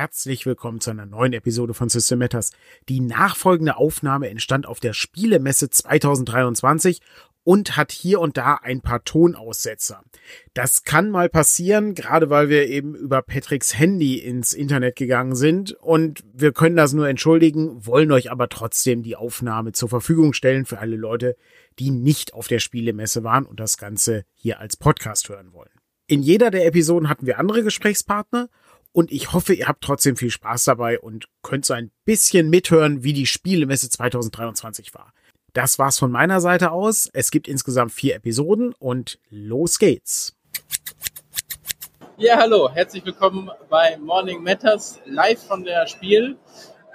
herzlich willkommen zu einer neuen Episode von System Matters. Die nachfolgende Aufnahme entstand auf der Spielemesse 2023 und hat hier und da ein paar Tonaussetzer. Das kann mal passieren, gerade weil wir eben über Patricks Handy ins Internet gegangen sind und wir können das nur entschuldigen, wollen euch aber trotzdem die Aufnahme zur Verfügung stellen für alle Leute, die nicht auf der Spielemesse waren und das Ganze hier als Podcast hören wollen. In jeder der Episoden hatten wir andere Gesprächspartner und ich hoffe, ihr habt trotzdem viel Spaß dabei und könnt so ein bisschen mithören, wie die Spielemesse 2023 war. Das war's von meiner Seite aus. Es gibt insgesamt vier Episoden und los geht's. Ja, hallo, herzlich willkommen bei Morning Matters live von der Spiel.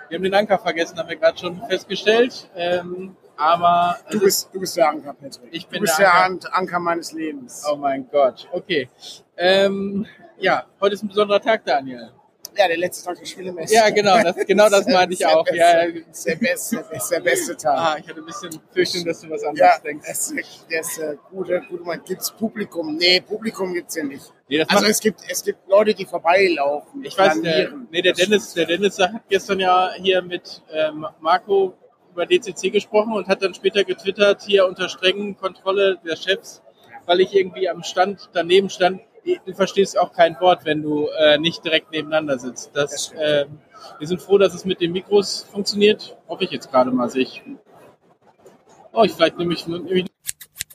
Wir haben den Anker vergessen, haben wir gerade schon festgestellt. Ähm, aber du bist, du bist der Anker, Patrick. Ich bin du bist der der Anker. Anker. Anker meines Lebens. Oh mein Gott, okay. Ähm, ja, heute ist ein besonderer Tag, Daniel. Ja, der letzte Tag der Spielemesse. Ja, genau, das, genau das meinte ich auch. beste- Ja, ist der beste, ist der beste Tag. ah, ich hatte ein bisschen Fürchtung, dass du was anderes ja, denkst. das ist der ist der gute, gute Mann. Gibt's Publikum? Nee, Publikum gibt's hier nicht. Nee, Also es gibt, es gibt Leute, die vorbeilaufen. ich weiß, der, flanieren. nee, der Dennis, der Dennis hat gestern ja hier mit ähm, Marco über DCC gesprochen und hat dann später getwittert, hier unter strengen Kontrolle der Chefs, weil ich irgendwie am Stand daneben stand. Du verstehst auch kein Wort, wenn du äh, nicht direkt nebeneinander sitzt. Das ähm, wir sind froh, dass es mit den Mikros funktioniert. Hoffe ich jetzt gerade mal. Sehe Ich, oh, ich vielleicht nehme ich, nehme ich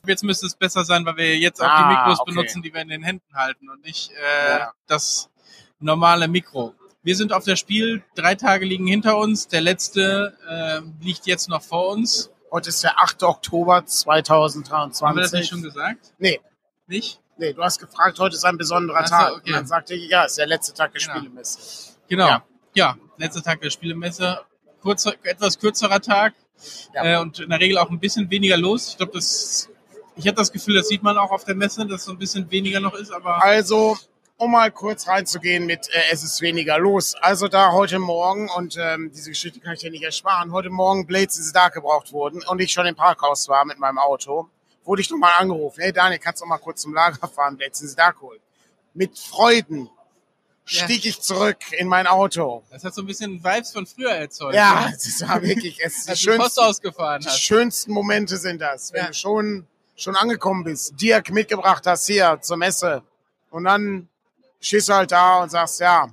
Jetzt müsste es besser sein, weil wir jetzt auch die Ah, Mikros okay. benutzen, die wir in den Händen halten und nicht äh, Ja. das normale Mikro. Wir sind auf der Spiel, drei Tage liegen hinter uns, der letzte äh, liegt jetzt noch vor uns. Heute ist der 8. Oktober Haben wir das 2023. nicht schon gesagt? Nee, Nicht? Nee, du hast gefragt, heute ist ein besonderer so, Tag. okay. Und dann sagte ich, ja, ist der letzte Tag der Genau. Spielemesse. Genau. Ja. Ja, letzter Tag der Spielemesse. Kurzer, etwas kürzerer Tag Ja. äh, und in der Regel auch ein bisschen weniger los. Ich glaube, das, ich habe das Gefühl, das sieht man auch auf der Messe, dass so ein bisschen weniger noch ist, aber Also, um mal kurz reinzugehen mit äh, Es ist weniger los. Also da heute Morgen, und ähm, diese Geschichte kann ich dir nicht ersparen, heute Morgen Blades in the Dark gebraucht wurden und ich schon im Parkhaus war mit meinem Auto, wurde ich nochmal angerufen. Hey Daniel, kannst du mal kurz zum Lager fahren, the Dark holen? Mit Freuden Ja. stieg ich zurück in mein Auto. das hat so ein bisschen Vibes von früher erzeugt. Ja, ne? das war wirklich, es die schönsten, ausgefahren die schönsten Momente sind das, wenn Ja. du schon, schon angekommen bist, Dirk mitgebracht hast hier zur Messe und dann stehst du halt da und sagst, ja,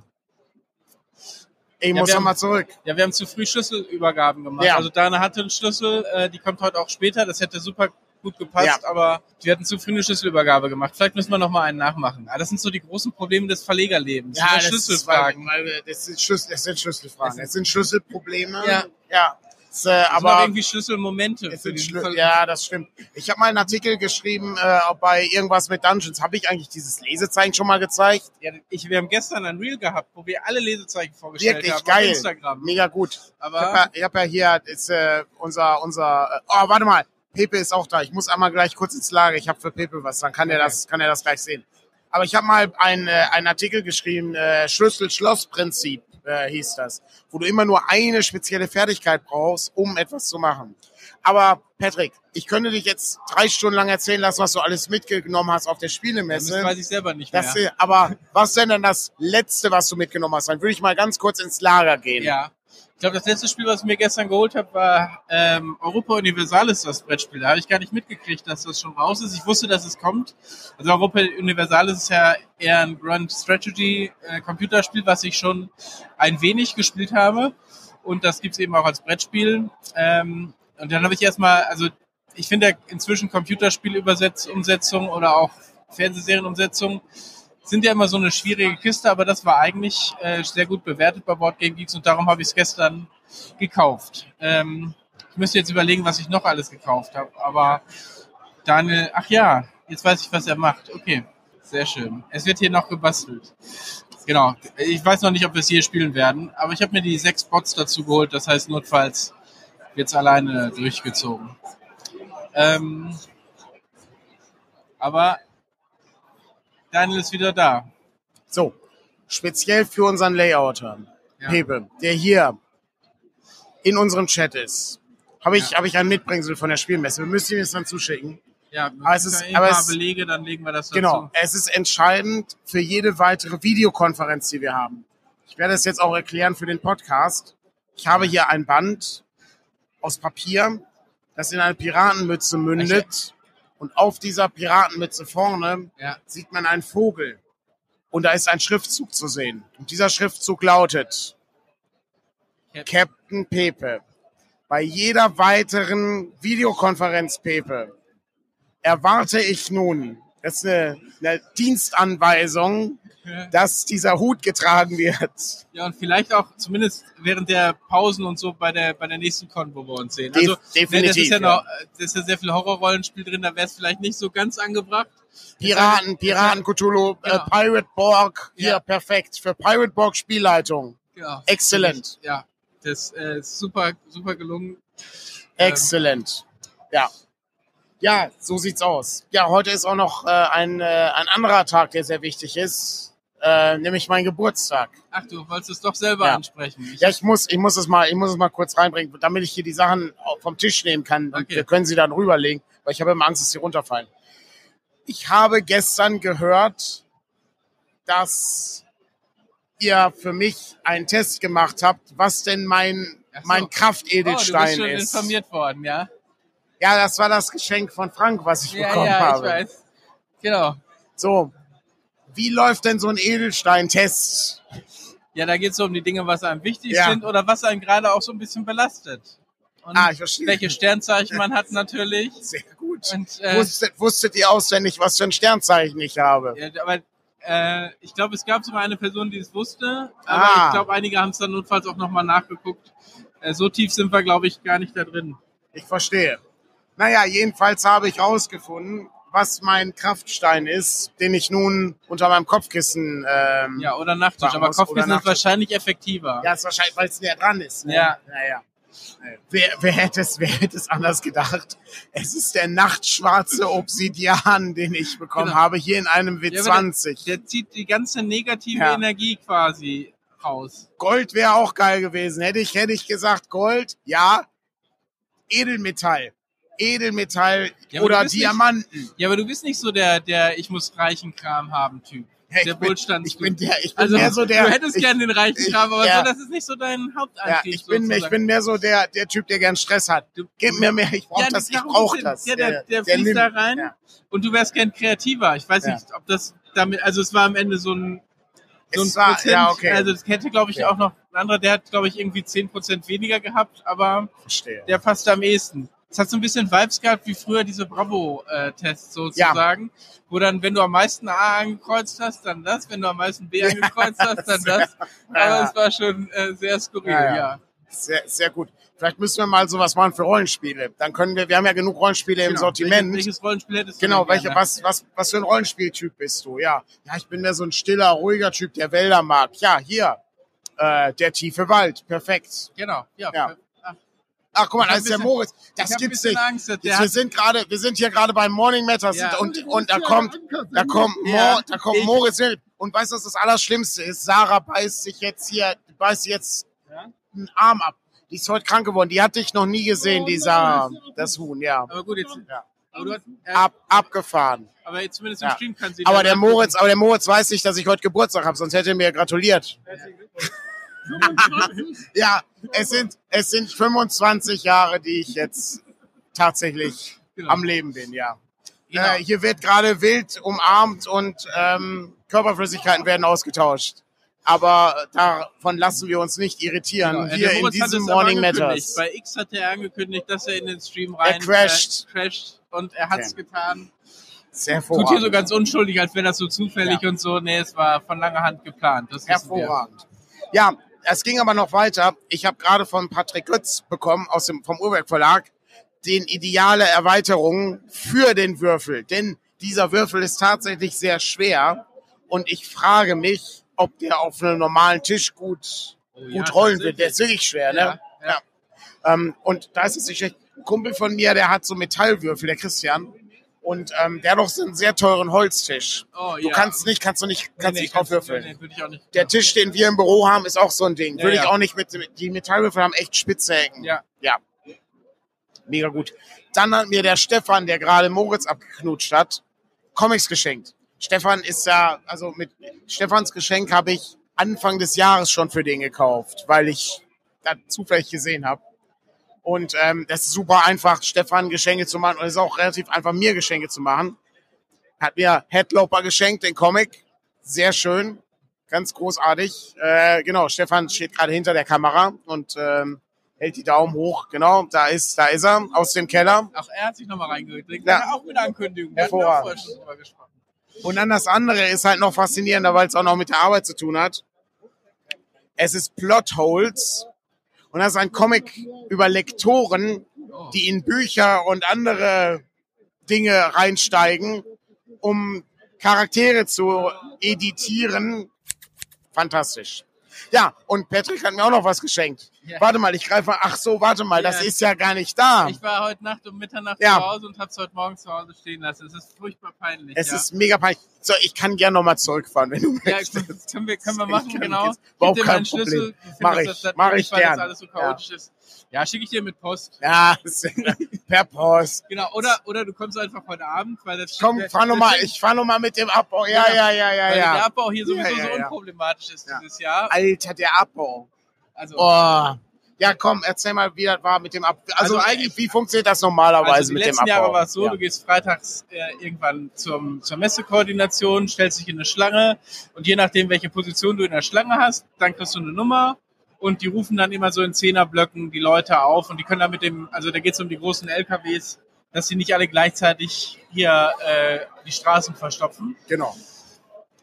ich Ja, muss wir noch haben- mal zurück. Ja, wir haben zu früh Schlüsselübergaben gemacht. Ja. Also Dana hatte einen Schlüssel, äh, die kommt heute auch später. Das hätte super gut gepasst, aber wir hatten zu früh eine Schlüsselübergabe gemacht. Vielleicht müssen wir noch mal einen nachmachen. Aber das sind so die großen Probleme des Verlegerlebens. Ja, das, Schlüsselfragen. Ist, weil, weil das, sind Schlüssel, das sind Schlüsselfragen. Das sind Schlüsselprobleme. Ja. ja. Das, äh, Das aber irgendwie Schlüsselmomente. es Schlü ja, das stimmt. Ich habe mal einen Artikel geschrieben äh, bei irgendwas mit Dungeons. Habe ich eigentlich dieses Lesezeichen schon mal gezeigt? Ja, ich, wir haben gestern ein Reel gehabt, wo wir alle Lesezeichen vorgestellt Wirklich haben geil. auf Instagram. Mega gut. Ich Aber habe ja, ich hab ja hier ist, äh, unser, unser, äh, oh, warte mal, Pepe ist auch da. Ich muss einmal gleich kurz ins Lager. Ich habe für Pepe was, dann kann er das, kann er das gleich sehen. Aber ich habe mal einen, äh, einen Artikel geschrieben, äh, Schlüssel-Schloss-Prinzip äh, hieß das, wo du immer nur eine spezielle Fertigkeit brauchst, um etwas zu machen. Aber Patrick, ich könnte dich jetzt drei Stunden lang erzählen lassen, was du alles mitgenommen hast auf der das Spielemesse. weiß ich selber nicht mehr. Das, aber was denn dann das Letzte, was du mitgenommen hast? Dann würde ich mal ganz kurz ins Lager gehen. Ja. Ich glaube, das letzte Spiel, was ich mir gestern geholt habe, war ähm, Europa Universalis, das Brettspiel. Da habe ich gar nicht mitgekriegt, dass das schon raus ist. Ich wusste, dass es kommt. Also Europa Universalis ist ja eher ein Grand Strategy äh, Computerspiel, was ich schon ein wenig gespielt habe. Und das gibt's eben auch als Brettspiel. Ähm, und dann habe ich erstmal, also ich finde ja inzwischen Computerspielumsetzung oder auch Fernsehserienumsetzung sind ja immer so eine schwierige Kiste, aber das war eigentlich äh, sehr gut bewertet bei Board Game Geeks und darum habe ich es gestern gekauft. Ähm, ich müsste jetzt überlegen, was ich noch alles gekauft habe, aber Daniel, ach ja, jetzt weiß ich, was er macht. Okay, sehr schön. Es wird hier noch gebastelt. Genau. Ich weiß noch nicht, ob wir es hier spielen werden, aber ich habe mir die sechs Bots dazu geholt. Das heißt, notfalls wird's alleine durchgezogen. Ähm, aber Daniel ist wieder da. So, speziell für unseren Layouter, Ja. Pepe, der hier in unserem Chat ist, habe ich, habe ich ein Mitbringsel von der Spielmesse. Wir müssen ihm das dann zuschicken. Ja, Aber es ist- aber es- Belege, dann legen wir das dazu. Genau, es ist entscheidend für jede weitere Videokonferenz, die wir haben. Ich werde es jetzt auch erklären für den Podcast. Ich habe hier ein Band aus Papier, das in eine Piratenmütze mündet. Und auf dieser Piratenmütze vorne Ja. sieht man einen Vogel. Und da ist ein Schriftzug zu sehen. Und dieser Schriftzug lautet Cap- Captain Pepe. Bei jeder weiteren Videokonferenz, Pepe, erwarte ich nun, das ist eine, eine Dienstanweisung, dass dieser Hut getragen wird. Ja, und vielleicht auch zumindest während der Pausen und so bei der, bei der nächsten Con, wo wir uns sehen. Def- Also, ne, das definitiv, ist ja ja. noch, da ist ja sehr viel Horrorrollenspiel drin, da wäre es vielleicht nicht so ganz angebracht. Piraten, Piraten, Cthulhu, äh, Genau. Pirate Borg, hier Ja. perfekt. Für Pirate Borg Spielleitung. Genau. Exzellent. Ja, das äh, ist super, super gelungen. Exzellent. Ja. Ja, so sieht's aus. Ja, heute ist auch noch äh, ein, äh, ein anderer Tag, der sehr wichtig ist, äh, nämlich mein Geburtstag. Ach, du wolltest es doch selber Ja. ansprechen. Ich, Ja, ich muss, ich muss es mal, ich muss es mal kurz reinbringen, damit ich hier die Sachen vom Tisch nehmen kann. Und Okay. wir können sie dann rüberlegen, weil ich habe immer Angst, dass sie runterfallen. Ich habe gestern gehört, dass ihr für mich einen Test gemacht habt, was denn mein, so. mein oh, du Kraftedelstein bist schon ist. informiert worden, ja? Ja, das war das Geschenk von Frank, was ich Ja, bekommen ja, habe. ich weiß. Genau. So, wie läuft denn so ein Edelsteintest? Ja, da geht es so um die Dinge, was einem wichtig Ja. sind oder was einen gerade auch so ein bisschen belastet. Und Ah, ich verstehe. welche Sternzeichen man hat natürlich. Sehr gut. Und, äh, Wusstet, wusstet ihr auswendig, was für ein Sternzeichen ich habe? ja, aber äh, ich glaube, es gab sogar eine Person, die es wusste, aber Ah. ich glaube, einige haben es dann notfalls auch nochmal nachgeguckt. Äh, so tief sind wir, glaube ich, gar nicht da drin. Ich verstehe. Naja, jedenfalls habe ich rausgefunden, was mein Kraftstein ist, den ich nun unter meinem Kopfkissen. Ähm, Ja, oder Nachttisch. Aber Kopfkissen ist wahrscheinlich effektiver. ja, ist wahrscheinlich, weil es näher dran ist. Ne? Ja. Naja. Wer, wer, hätte es, wer hätte es anders gedacht? Es ist der nachtschwarze Obsidian, den ich bekommen Genau. habe, hier in einem Ja, aber W20. Der zieht die ganze negative Ja. Energie quasi raus. Gold wäre auch geil gewesen. Hätte ich, hätte ich gesagt, Gold, ja. Edelmetall. Edelmetall Ja, oder bist nicht- Diamanten. Ja, aber du bist nicht so der, der ich muss reichen Kram haben Typ. Ja, der ich, bin, Wohlstands- ich bin der, ich bin Also, mehr so der. du hättest ich, gern den reichen ich- Kram, aber ja. so, das ist nicht so dein Ja, Hauptantrieb. ich bin, ich sozusagen. bin mehr so der, der Typ, der gern Stress hat. Du- Gib mir mehr, ich brauche Ja, das, ich brauche geht's. das. Ja, der, der, fließt nimmt- da rein Ja. und du wärst gern kreativer. Ich weiß Ja. nicht, ob das damit, also es war am Ende so ein, so ein Es war, Prozent, ja, okay. also das hätte, glaube ich, Ja. auch noch ein anderer, der hat, glaube ich, irgendwie 10% weniger gehabt, aber Verstehe. der passt am ehesten. Es hat so ein bisschen Vibes gehabt wie früher diese Bravo-Tests sozusagen, wo dann, wenn du am meisten A angekreuzt hast, dann das, wenn du am meisten B angekreuzt hast, dann das. Aber Ja. es war schon äh, sehr skurril, Ja, ja. ja. Sehr, sehr gut. Vielleicht müssen wir mal sowas machen für Rollenspiele. Dann können wir, wir haben ja genug Rollenspiele im Genau. Sortiment. Welches, welches Rollenspiel hättest du Genau, welche, was, was, was für ein Rollenspieltyp bist du? Ja, ja, ich bin mehr so ein stiller, ruhiger Typ, der Wälder mag. Ja, hier, äh, der tiefe Wald, perfekt. Genau, ja. Ja. Ach, guck mal, da ist der Moritz. Das gibt's nicht. Angst, der wir sind gerade, wir sind hier gerade beim Morning Matters Ja. und, und da kommt, da kommt, Ja, Mo, da kommt Moritz. Und weißt du, was das Allerschlimmste ist? Sarah beißt sich jetzt hier, beißt jetzt Ja? einen Arm ab. Die ist heute krank geworden. Die hatte ich noch nie gesehen, die Sarah, das Huhn, ja. Aber gut, jetzt. Ja. Hast, äh, Ab, abgefahren. aber jetzt zumindest im Ja. Stream kann sie Aber der. Moritz, aber der Moritz weiß nicht, dass ich heute Geburtstag habe, sonst hätte er mir gratuliert. Ja, es sind, es sind 25 Jahre, die ich jetzt tatsächlich Genau. am Leben bin, ja. Genau. Äh, hier wird gerade wild umarmt und ähm, Körperflüssigkeiten werden ausgetauscht. Aber davon lassen wir uns nicht irritieren. Genau. Äh, Hier in diesem Morning. Matters. Bei X hat er angekündigt, dass er in den Stream rein crasht. Äh, crasht und er hat es Okay. getan. Sehr Tut hier so ganz unschuldig, als wäre das so zufällig und so. Nee, es war von langer Hand geplant. Das. Hervorragend. Ja, es ging aber noch weiter. Ich habe gerade von Patrick Götz bekommen aus dem vom Urwerk Verlag den ideale Erweiterung für den Würfel, denn dieser Würfel ist tatsächlich sehr schwer und ich frage mich, ob der auf einem normalen Tisch gut Oh ja, gut rollen wird. Der ist wirklich schwer, Ja, ne? ja. Ähm, und da ist es nicht schlecht. Ein Kumpel von mir, der hat so Metallwürfel, der Christian. Und ähm, der hat auch so einen sehr teuren Holztisch. Oh, Du ja. kannst nicht, kannst du nicht, kannst Nee, nicht. Nee, nee, würde ich auch nicht. Der Tisch, den wir im Büro haben, ist auch so ein Ding. Ja, Würde ich ja. auch nicht mit, die Metallwürfel haben echt spitze Ecken. Ja. Ja. Mega gut. Dann hat mir der Stefan, der gerade Moritz abgeknutscht hat, Comics geschenkt. Stefan ist ja, also mit Stefans Geschenk habe ich Anfang des Jahres schon für den gekauft, weil ich das zufällig gesehen habe. Und ähm, das ist super einfach, Stefan Geschenke zu machen. Und es ist auch relativ einfach, mir Geschenke zu machen. Hat mir Headloper geschenkt, den Comic. Sehr schön. Ganz großartig. Äh, genau, Stefan steht gerade hinter der Kamera und ähm, hält die Daumen hoch. Genau, da ist, da ist er aus dem Keller. Auch er hat sich nochmal reingeklickt. Ja. Ja. Auch mit Ankündigung. Hervorragend. Und dann das andere ist halt noch faszinierender, weil es auch noch mit der Arbeit zu tun hat. Es ist Plotholes. Und das ist ein Comic über Lektoren, die in Bücher und andere Dinge reinsteigen, um Charaktere zu editieren. Fantastisch. Ja, und Patrick hat mir auch noch was geschenkt. Ja. Warte mal, ich greife mal. Ach so, warte mal, das Ja. ist ja gar nicht da. Ich war heute Nacht um Mitternacht Ja. zu Hause und hab's heute Morgen zu Hause stehen lassen. Es ist furchtbar peinlich. Es ja. ist mega peinlich. So, ich kann gerne nochmal zurückfahren, wenn du ja, möchtest. das können wir, können wir Ich machen, kann genau. überhaupt kein Schlüssel. Problem. Mach das- ich, das- mach ich weil das gern. alles so chaotisch ist. Ja, schicke ich dir mit Post. Ja, per Post. Genau, oder, oder du kommst einfach heute Abend, weil das Komm, der- fahr noch mal, deswegen- ich fahr noch mal mit dem Abbau. Ja, ja, ja, ja, weil der ja. Abbau hier sowieso Ja, ja, so ja. unproblematisch ist Ja. dieses Jahr. Alter, der Abbau. Also, Oh. Ja, komm, erzähl mal, wie das war mit dem Abbau. Also, Also eigentlich- wie funktioniert das normalerweise also die mit dem letzten Abbau? Jahre war es so, ja. du gehst freitags äh, irgendwann zum, zur Messekoordination, stellst dich in eine Schlange und je nachdem, welche Position du in der Schlange hast, dann kriegst du eine Nummer und die rufen dann immer so in Zehnerblöcken die Leute auf und die können dann mit dem, also da geht es um die großen LKWs, dass sie nicht alle gleichzeitig hier äh, die Straßen verstopfen. Genau.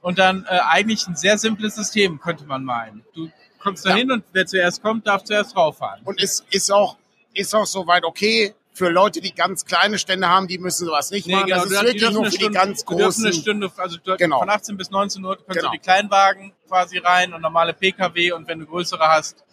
Und dann äh, eigentlich ein sehr simples System, könnte man meinen. Du kommst da Ja. hin und wer zuerst kommt, darf zuerst rauffahren. Und es ist auch, ist auch soweit okay für Leute, die ganz kleine Stände haben, die müssen sowas nicht machen. das du ist die wirklich nur für die Stunde- ganz die dürfen eine großen. Stunde, also du, Genau. von 18 bis 19 Uhr kannst Genau. du die Kleinwagen quasi rein und normale PKW und wenn du größere hast,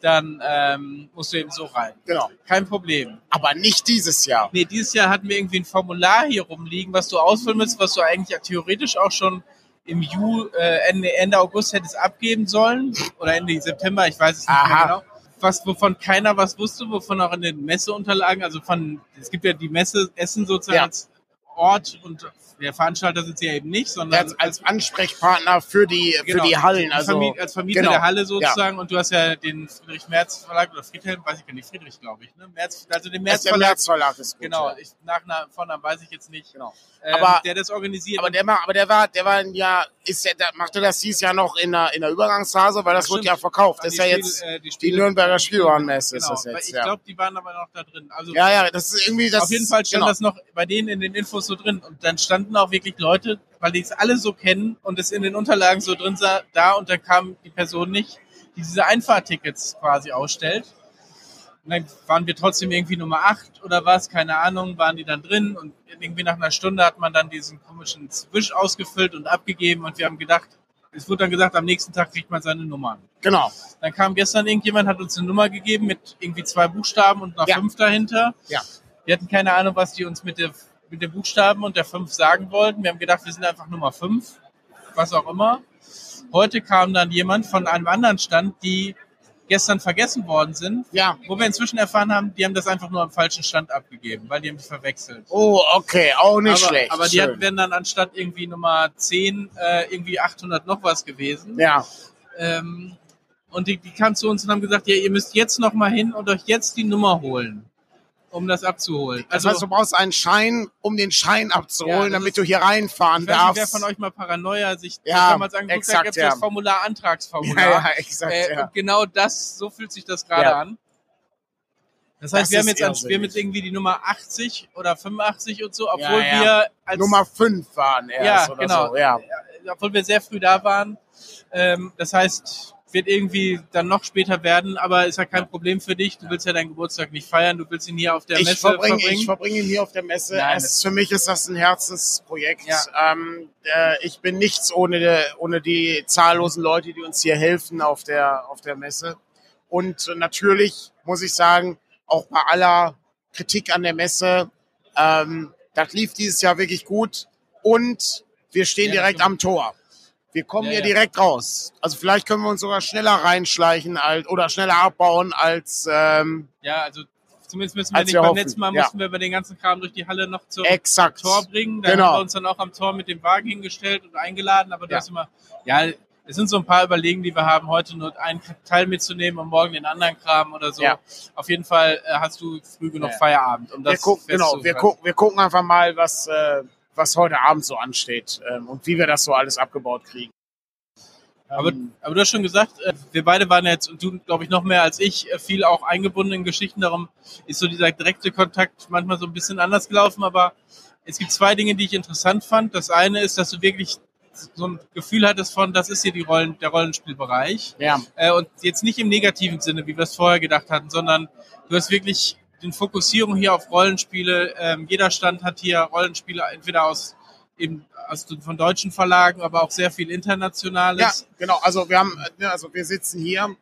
dann ähm, musst du eben so rein. Genau. Kein Problem. Aber nicht dieses Jahr. Nee, dieses Jahr hatten wir irgendwie ein Formular hier rumliegen, was du ausfüllen musst, was du eigentlich theoretisch auch schon im Ju, äh, Ende, Ende August hättest abgeben sollen oder Ende September, ich weiß es nicht Aha. mehr genau. Was, wovon keiner was wusste, wovon auch in den Messeunterlagen, also von, es gibt ja die Messe Essen sozusagen Ja. als Ort und der Veranstalter sind sie ja eben nicht, sondern Als, als Ansprechpartner für die, Genau. für die Hallen. Also, Vermi- als Vermieter genau. der Halle sozusagen und du hast ja den Friedrich Merz Verlag oder Friedhelm, weiß ich gar nicht, Friedrich glaube ich, ne? Merz, also den Merz Merz der Verlag, März Verlag ist gut. genau, ja. ich, Nachnamen, Vornamen weiß ich jetzt nicht, Genau. ähm, Aber- der das organisiert. Aber der, war, aber der war, der war ein Jahr, ist der, der machte das dieses Jahr noch in der, in der Übergangsphase, weil das wird ja verkauft. Das ist ja jetzt äh, die, die Nürnberger Spielwarenmesse ist genau, das weil jetzt, ich ja. glaube, die waren aber noch da drin. Also Ja, ja, das ist irgendwie das. auf jeden Fall stand genau. das noch bei denen in den Infos so drin. Und dann standen auch wirklich Leute, weil die es alle so kennen und es in den Unterlagen so drin sah, da und dann kam die Person nicht, die diese Einfahrtickets quasi ausstellt. Und dann waren wir trotzdem irgendwie Nummer 8 oder was, keine Ahnung, waren die dann drin und irgendwie nach einer Stunde hat man dann diesen komischen Wisch ausgefüllt und abgegeben und wir haben gedacht, es wurde dann gesagt, am nächsten Tag kriegt man seine Nummern. Genau. Dann kam gestern irgendjemand, hat uns eine Nummer gegeben mit irgendwie zwei Buchstaben und einer Ja. fünf dahinter. Ja. Wir hatten keine Ahnung, was die uns mit, der, mit den Buchstaben und der fünf sagen wollten. Wir haben gedacht, wir sind einfach Nummer fünf, was auch immer. Heute kam dann jemand von einem anderen Stand, die gestern vergessen worden sind, Ja. wo wir inzwischen erfahren haben, die haben das einfach nur am falschen Stand abgegeben, weil die haben die verwechselt. Oh, okay, auch nicht aber, schlecht. aber die hatten, wären dann anstatt irgendwie Nummer 10 äh, irgendwie 800 noch was gewesen. Ja, Ähm, und die, die kamen zu uns und haben gesagt, ja, ihr müsst jetzt noch mal hin und euch jetzt die Nummer holen, um das abzuholen. das Also, heißt, du brauchst einen Schein, um den Schein Ja, abzuholen, das damit ist- du hier reinfahren ich weiß nicht, wer darfst. von euch mal Paranoia sich Ja, damals angeguckt exakt, hat, gibt's ja. das Formular, Antragsformular. ja, ja, exakt, äh, ja. Und genau das, so fühlt sich das gerade Ja. an. Das heißt, Das wir haben, jetzt, an- wir haben jetzt irgendwie die Nummer 80 oder 85 und so, obwohl Ja, ja. wir als Nummer 5 waren erst Ja, oder genau. so. Ja. obwohl wir sehr früh da waren. Ähm, das heißt, wird irgendwie dann noch später werden, aber ist ja kein Problem für dich. Du willst ja deinen Geburtstag nicht feiern, du willst ihn hier auf der Ich Messe verbringe, verbringen. ich verbringe ihn hier auf der Messe. Nein, es, für mich ist das ein Herzensprojekt. Ja. Ähm, äh, ich bin nichts ohne, ohne die zahllosen Leute, die uns hier helfen auf der, auf der Messe. Und natürlich muss ich sagen, auch bei aller Kritik an der Messe, ähm, das lief dieses Jahr wirklich gut. Und wir stehen Ja, direkt am Tor. Wir kommen Ja, hier ja. direkt raus. Also vielleicht können wir uns sogar schneller reinschleichen als, oder schneller abbauen als ähm, ja, also zumindest müssen wir nicht. wir Beim hoffen, letzten Mal ja. mussten wir über den ganzen Kram durch die Halle noch zum exakt. Tor bringen. Da Genau. haben wir uns dann auch am Tor mit dem Wagen hingestellt und eingeladen, aber du Ja. hast immer, ja, es sind so ein paar Überlegen, die wir haben, heute nur einen Teil mitzunehmen und morgen den anderen Kram oder so. Ja. Auf jeden Fall äh, hast du früh genug. Feierabend, um Wir das gucken, genau, wir gucken, wir gucken einfach mal, was, äh, was heute Abend so ansteht ähm, und wie wir das so alles abgebaut kriegen. Aber, Ähm, aber du hast schon gesagt, äh, wir beide waren jetzt, und du glaube ich noch mehr als ich, äh, viel auch eingebunden in Geschichten. Darum ist so dieser direkte Kontakt manchmal so ein bisschen anders gelaufen. Aber es gibt zwei Dinge, die ich interessant fand. Das eine ist, dass du wirklich so ein Gefühl hattest von, das ist hier die Rollen, der Rollenspielbereich. ja, Äh, und jetzt nicht im negativen Sinne, wie wir es vorher gedacht hatten, sondern du hast wirklich den Fokussierung hier auf Rollenspiele. Ähm, jeder Stand hat hier Rollenspiele entweder aus eben aus, von deutschen Verlagen, aber auch sehr viel ja, internationales. genau. Also wir haben, äh, also wir sitzen hier.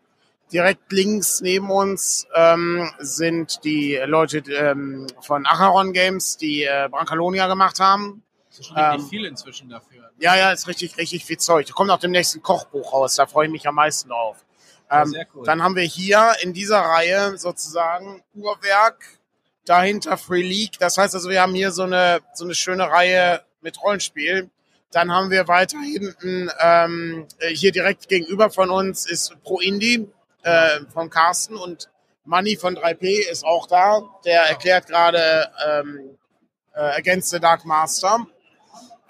Direkt links neben uns ähm, sind die Leute ähm, von Acheron Games, die äh, Brancalonia gemacht haben. Das ist schon richtig Ähm, viel inzwischen dafür. Ja, ja, ist richtig, richtig viel Zeug. Da kommt auch demnächst ein Kochbuch raus. Da freue ich mich am meisten drauf. Ja, Ähm, sehr cool. Dann haben wir hier in dieser Reihe sozusagen Uhrwerk, dahinter Free League. Das heißt also, wir haben hier so eine, so eine schöne Reihe mit Rollenspiel. Dann haben wir weiter hinten, ähm, äh, hier direkt gegenüber von uns ist Pro Indie äh, von Carsten und Money von 3P ist auch da. Der erklärt gerade ähm, äh, Against the Dark Master.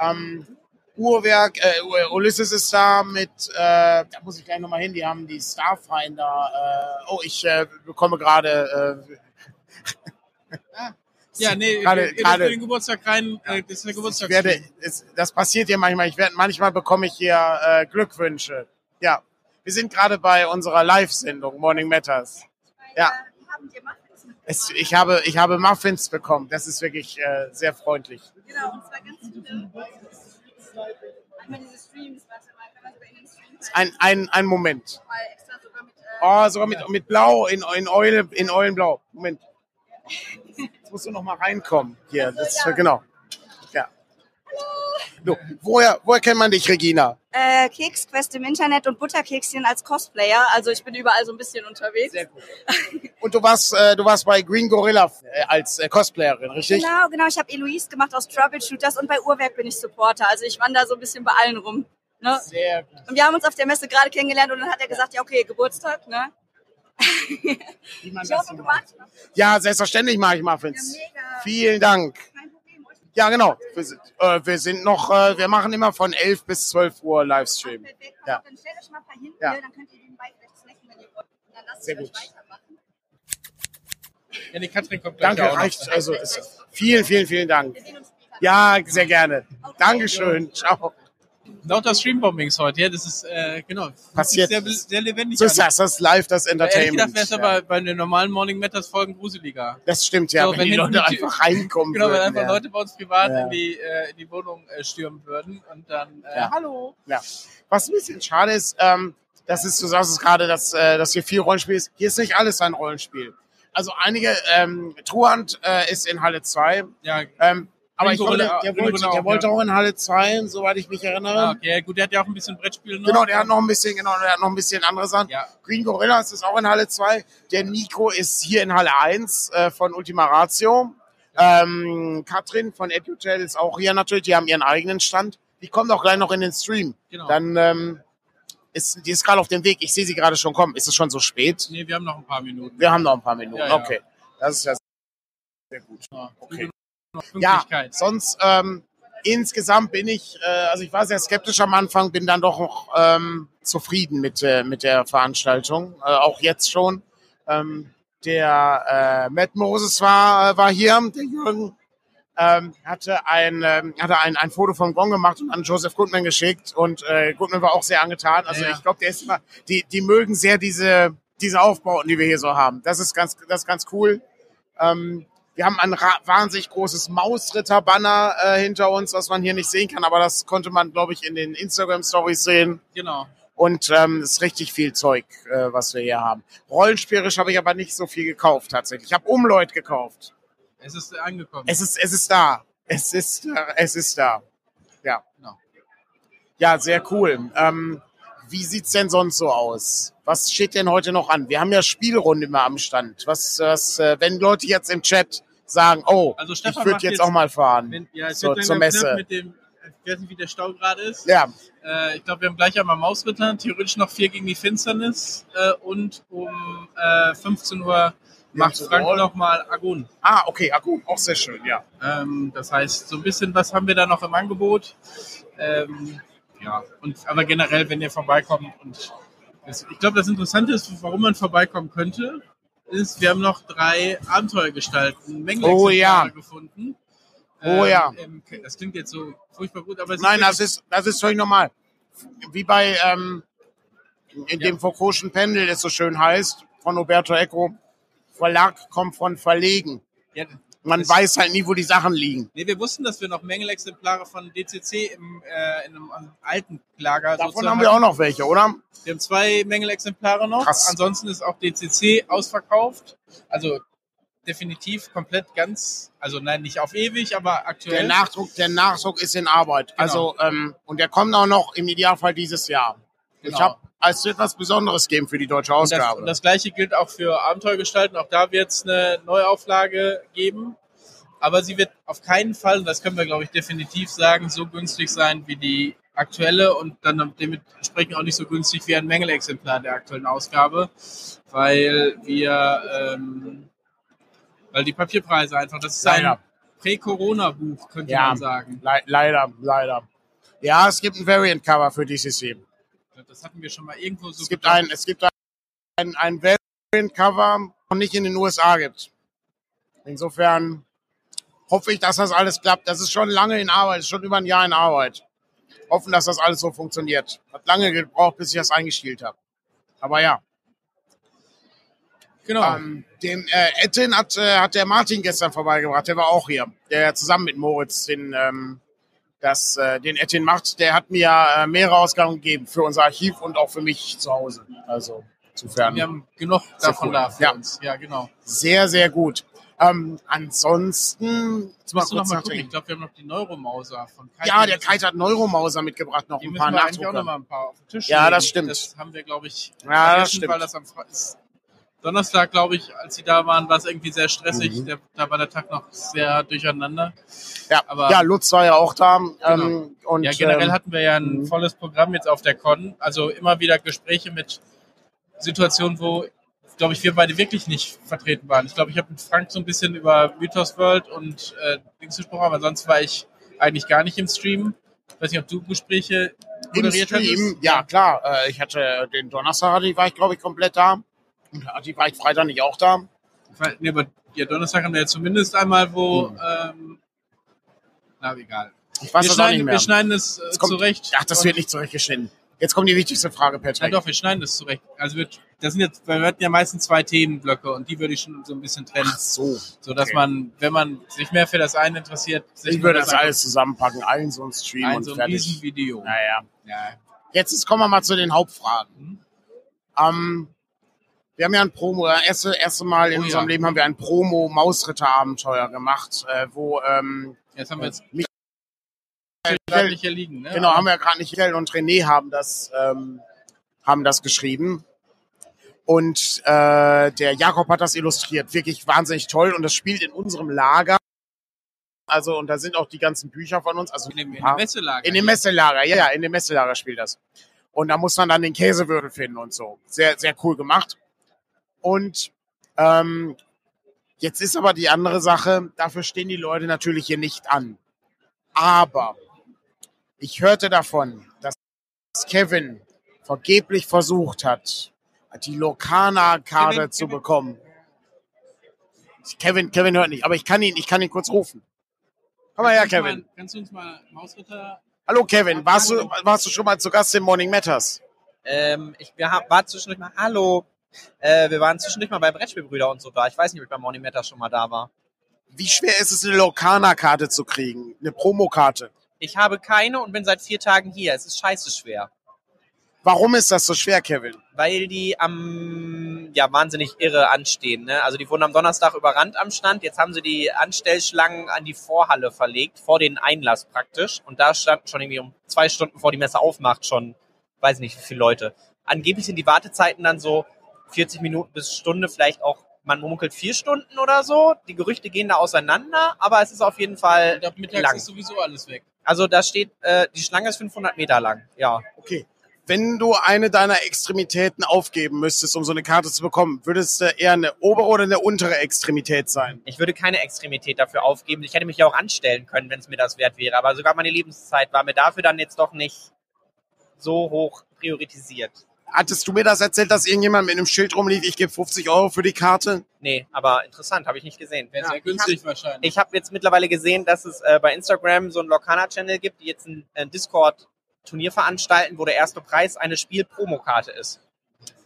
Ähm, Uhrwerk, äh, Ulysses ist da mit, äh, da muss ich gleich nochmal hin, die haben die Starfinder, äh, oh, ich äh, bekomme gerade, äh, ja, nee, gerade, dürft gerade, für den Geburtstag rein, äh, das ist ich Geburtstag. werde, es, das passiert hier manchmal, ich werde, manchmal bekomme ich hier äh, Glückwünsche. Ja, wir sind gerade bei unserer Live-Sendung Morning Matters. Ja. Haben dir Muffins mitgebracht? Es, ich, habe, ich habe Muffins bekommen, das ist wirklich äh, sehr freundlich. Genau, und zwar ganz viele. Ein, ein, ein Moment. Äh, Oh, sogar mit, mit Blau, in, in, Eule, in Eulenblau. Moment. Jetzt musst du noch mal reinkommen. Hier, das ist, genau. Du, woher, woher kennt man dich, Regina? äh, Keksquest im Internet und Butterkekschen als Cosplayer. Also ich bin überall so ein bisschen unterwegs. Sehr gut. Und du warst, äh, du warst bei Green Gorilla äh, als äh, Cosplayerin, richtig? Genau, genau. Ich habe Eloise gemacht aus Troubleshooters und bei Uhrwerk bin ich Supporter. Also ich wandere so ein bisschen bei allen rum. Ne? Sehr gut. Und wir haben uns auf der Messe gerade kennengelernt und dann hat er gesagt, ja okay, Geburtstag, ne? Wie man Ich das hoffe, so du macht. Ja, selbstverständlich mache ich Muffins. Ja, mega. Vielen Dank. Ja, genau. Wir sind, äh, wir sind noch, äh, wir machen immer von 11 bis 12 Uhr Livestream. Ja. Dann stellt euch mal ein paar hin, Ja. hier, dann könnt ihr nebenbei vielleicht snacken, wenn ihr wollt. Und dann lasst Sehr gut. weitermachen. Ja, die Katrin kommt gleich Danke, reicht. Also, ist, vielen, vielen, vielen Dank. Wir sehen uns später. Ja, sehr gerne. Dankeschön. Ciao. Lauter Streambombings heute, ja, das ist, äh, genau. Passiert. Sehr, sehr lebendig. So ist das, das ist live, das Ehrlich gedacht Entertainment. wäre Ja. aber bei den normalen Morning Matters Folgen gruseliger. Das stimmt, ja, So, wenn, wenn die Leute einfach reinkommen Genau, wenn würden. einfach ja. Leute bei uns privat Ja. in, die, äh, in die Wohnung äh, stürmen würden und dann, äh, Ja. hallo. Ja. Was ein bisschen schade ist, ähm, das ist, du sagst es gerade, dass, äh, dass hier viel Rollenspiel ist. Hier ist nicht alles ein Rollenspiel. Also einige, ähm, Truhand äh, ist in Halle 2, Ja, ähm, aber ich glaube, der, der, wollte, der auch, wollte ja. auch in Halle 2, soweit ich mich erinnere. ah, okay, gut, der hat ja auch ein bisschen Brettspiel noch. Genau, der hat noch ein bisschen, genau, der hat noch ein bisschen andere Sachen. Ja, Green Gorillas ist auch in Halle 2. Der Nico ist hier in Halle 1 äh, von Ultima Ratio. Ähm, Katrin von EduTel ist auch hier natürlich. Die haben ihren eigenen Stand. Die kommt auch gleich noch in den Stream. genau. Dann ähm, ist die ist gerade auf dem Weg. Ich sehe sie gerade schon kommen. Ist es schon so spät? nee, wir haben noch ein paar Minuten. Wir haben noch ein paar Minuten. Ja. Okay, das ist ja sehr gut. Okay. Ja, sonst ähm, insgesamt bin ich, äh, also ich war sehr skeptisch am Anfang, bin dann doch noch ähm, zufrieden mit, äh, mit der Veranstaltung, äh, auch jetzt schon. Ähm, der äh, Matt Moses war, äh, war hier, der Jürgen, ähm, hatte, ein, ähm, hatte ein, ein Foto vom Gong gemacht und an Joseph Goodman geschickt und äh, Goodman war auch sehr angetan. Also Ja. ich glaube, der ist immer, die, die mögen sehr diese, diese Aufbauten, die wir hier so haben. Das ist ganz, das ist ganz cool. Ähm, wir haben ein wahnsinnig großes Mausritter-Banner äh, hinter uns, was man hier nicht sehen kann, aber das konnte man, glaube ich, in den Instagram-Stories sehen. Genau. Und ähm, es ist richtig viel Zeug, äh, was wir hier haben. Rollenspielisch habe ich aber nicht so viel gekauft tatsächlich. Ich habe Umleut gekauft. Es ist angekommen. Es ist, es ist da. Es ist, äh, es ist da. Ja. Genau. Ja, sehr cool. Ähm, wie sieht's denn sonst so aus? Was steht denn heute noch an? Wir haben ja Spielrunde immer am Stand. Was, was äh, wenn Leute jetzt im Chat sagen, oh, Also ich würde jetzt jetzt- auch mal fahren Wenn, ja, es zur, Messe. dem ich weiß nicht, wie der Stau gerade ist. Ja, Äh, ich glaube, wir haben gleich einmal Mausritter, theoretisch noch vier gegen die Finsternis äh, und um äh, 15 Uhr macht so Frank nochmal Agun. ah, okay, gut, auch sehr schön, ja. Ähm, das heißt, so ein bisschen was haben wir da noch im Angebot. Ähm, ja, und aber generell, wenn ihr vorbeikommt und das, ich glaube, das Interessante ist, warum man vorbeikommen könnte, ist, wir haben noch drei Abenteuergestalten, Oh ja. gefunden. Oh ja. im- das klingt jetzt so furchtbar gut, aber es Nein, ist das ist, das ist völlig normal. Wie bei ähm, in dem Foucault'schen Pendel, das so schön heißt, von Roberto Eco, Verlag kommt von Verlegen. ja, Man Das- weiß halt nie, wo die Sachen liegen. Nee, wir wussten, dass wir noch Mängelexemplare von DCC im, äh, in einem alten Lager Davon haben wir auch noch welche, oder? Wir haben zwei Mängelexemplare noch. Krass. Ansonsten ist auch DCC ausverkauft. Also definitiv komplett ganz, also nein, nicht auf ewig, aber Der aktuell. Nachdruck, der Nachdruck ist in Arbeit. Genau. Also, ähm, und der kommt auch noch im Idealfall dieses Jahr. Ich Genau. habe als etwas Besonderes geben für die deutsche und, das, Ausgabe. und das gleiche gilt auch für Abenteuergestalten. Auch da wird es eine Neuauflage geben. Aber sie wird auf keinen Fall, und das können wir, glaube ich, definitiv sagen, so günstig sein wie die aktuelle und dann dementsprechend auch nicht so günstig wie ein Mängelexemplar der aktuellen Ausgabe, weil wir, ähm, weil die Papierpreise einfach, das ist ein Leider. Prä-Corona-Buch, könnte Ja. man sagen. Le leider, leider. Ja, es gibt ein Variant-Cover für DCC. Das hatten wir schon mal irgendwo so Es gibt gedacht. ein, es gibt ein, ein Variant-Cover, das nicht in den USA gibt. Insofern hoffe ich, dass das alles klappt. Das ist schon lange in Arbeit, ist schon über ein Jahr in Arbeit. Hoffen, dass das alles so funktioniert. Hat lange gebraucht, bis ich das eingespielt habe. Aber ja. Genau. Ähm, den äh, Ettin hat, äh, hat der Martin gestern vorbeigebracht, der war auch hier. Der zusammen mit Moritz den, ähm, das, äh, den Ettin macht. Der hat mir äh, mehrere Ausgaben gegeben für unser Archiv und auch für mich zu Hause. Also insofern wir haben genug davon cool. da für Ja. uns. Ja, genau. sehr, sehr gut. Ähm, ansonsten, jetzt mal kurz mal gucken. Ich glaube, wir haben noch die Neuromauser von Kai. Ja, der Kite hat Neuromauser mitgebracht, noch Die ein paar eigentlich auch noch mal ein paar auf den Tisch Ja, das stimmt. Das haben wir, glaube ich, Ja, das stimmt. weil das am Fre- ist Donnerstag, glaube ich, als sie da waren, war es irgendwie sehr stressig. Mhm. Der, da war der Tag noch sehr durcheinander. Ja, aber- ja, Lutz war ja auch da. Ähm, und, ja, generell ähm, hatten wir ja ein mhm. volles Programm jetzt auf der Con. Also immer wieder Gespräche mit Situationen, wo, glaube ich, wir beide wirklich nicht vertreten waren. Ich glaube, ich habe mit Frank so ein bisschen über Mythos World und äh, Dings gesprochen, aber sonst war ich eigentlich gar nicht im Stream. Ich weiß nicht, ob du Gespräche im moderiert Stream, hattest. ja klar, äh, ich hatte den Donnerstag, hatte ich, war ich glaube ich komplett da. Und hatte- war ich Freitag nicht auch da. Nee, aber ja, Donnerstag haben wir ja zumindest einmal, wo, Mhm. ähm, na, egal. Ich weiß wir, auch nicht schneiden, mehr. wir schneiden es äh, kommt- zurecht. Ach, das wird nicht zurechtgeschnitten. Jetzt kommt die wichtigste Frage, Ja, Patrick. doch, wir schneiden das zurecht. Also wir, das sind jetzt, wir hatten ja meistens zwei Themenblöcke und die würde ich schon so ein bisschen trennen, Ach so. so dass okay. man, wenn man sich mehr für das eine interessiert, sich Ich würde das alles zusammenpacken, allen so ein Stream ein und so ein fertig. Riesenvideo. Naja. Ja. Jetzt ist, kommen wir mal zu den Hauptfragen. Mhm. Ähm, wir haben ja ein Promo, das erste, erste Mal in Oh unserem ja. Leben haben wir ein Promo-Mausritter-Abenteuer gemacht, äh, wo ähm, Jetzt haben wir jetzt mich, gerade nicht hier liegen, ne? genau, haben wir ja gerade nicht Michael und René haben das, ähm, haben das geschrieben. Und äh, der Jakob hat das illustriert. Wirklich wahnsinnig toll. Und das spielt in unserem Lager. Also, und da sind auch die ganzen Bücher von uns. Also in dem, in dem Messelager. In dem Messelager, ja, ja, in dem Messelager spielt das. Und da muss man dann den Käsewürfel finden und so. Sehr, sehr cool gemacht. Und ähm, jetzt ist aber die andere Sache, dafür stehen die Leute natürlich hier nicht an. Aber ich hörte davon, dass Kevin vergeblich versucht hat, die Lokana-Karte zu Kevin. bekommen. Kevin, Kevin hört nicht, aber ich kann ihn, ich kann ihn kurz rufen. Komm mal her, Kevin. Mal, kannst du uns mal Mausritter Hallo Kevin, warst du, warst du schon mal zu Gast im Morning Matters? Ähm, ich war zwischendurch mal, hallo, äh, wir waren zwischendurch mal bei Brettspielbrüder und so da. Ich weiß nicht, ob ich bei Morning Matter schon mal da war. Wie schwer ist es, eine Lokana-Karte zu kriegen? Eine Promokarte? Ich habe keine und bin seit vier Tagen hier. Es ist scheiße schwer. Warum ist das so schwer, Kevin? Weil die am, ja, wahnsinnig irre anstehen, ne? Also die wurden am Donnerstag überrannt am Stand. Jetzt haben sie die Anstellschlangen an die Vorhalle verlegt, vor den Einlass praktisch. Und da standen schon irgendwie um zwei Stunden vor die Messe aufmacht schon, weiß nicht wie viele Leute. Angeblich sind die Wartezeiten dann so 40 Minuten bis Stunde, vielleicht auch, man munkelt vier Stunden oder so. Die Gerüchte gehen da auseinander, aber es ist auf jeden Fall und mittags lang. ist sowieso alles weg. Also da steht, äh, die Schlange ist 500 Meter lang. Ja. Okay. Wenn du eine deiner Extremitäten aufgeben müsstest, um so eine Karte zu bekommen, würdest du eher eine obere oder eine untere Extremität sein? Ich würde keine Extremität dafür aufgeben. Ich hätte mich ja auch anstellen können, wenn es mir das wert wäre. Aber sogar meine Lebenszeit war mir dafür dann jetzt doch nicht so hoch priorisiert. Hattest du mir das erzählt, dass irgendjemand mit einem Schild rumlief, ich gebe 50 Euro für die Karte? Nee, aber interessant, habe ich nicht gesehen. Wäre sehr günstig wahrscheinlich. Ich habe jetzt mittlerweile gesehen, dass es äh, bei Instagram so einen Lorcana-Channel gibt, die jetzt ein, ein Discord-Turnier veranstalten, wo der erste Preis eine Spiel-Promokarte ist.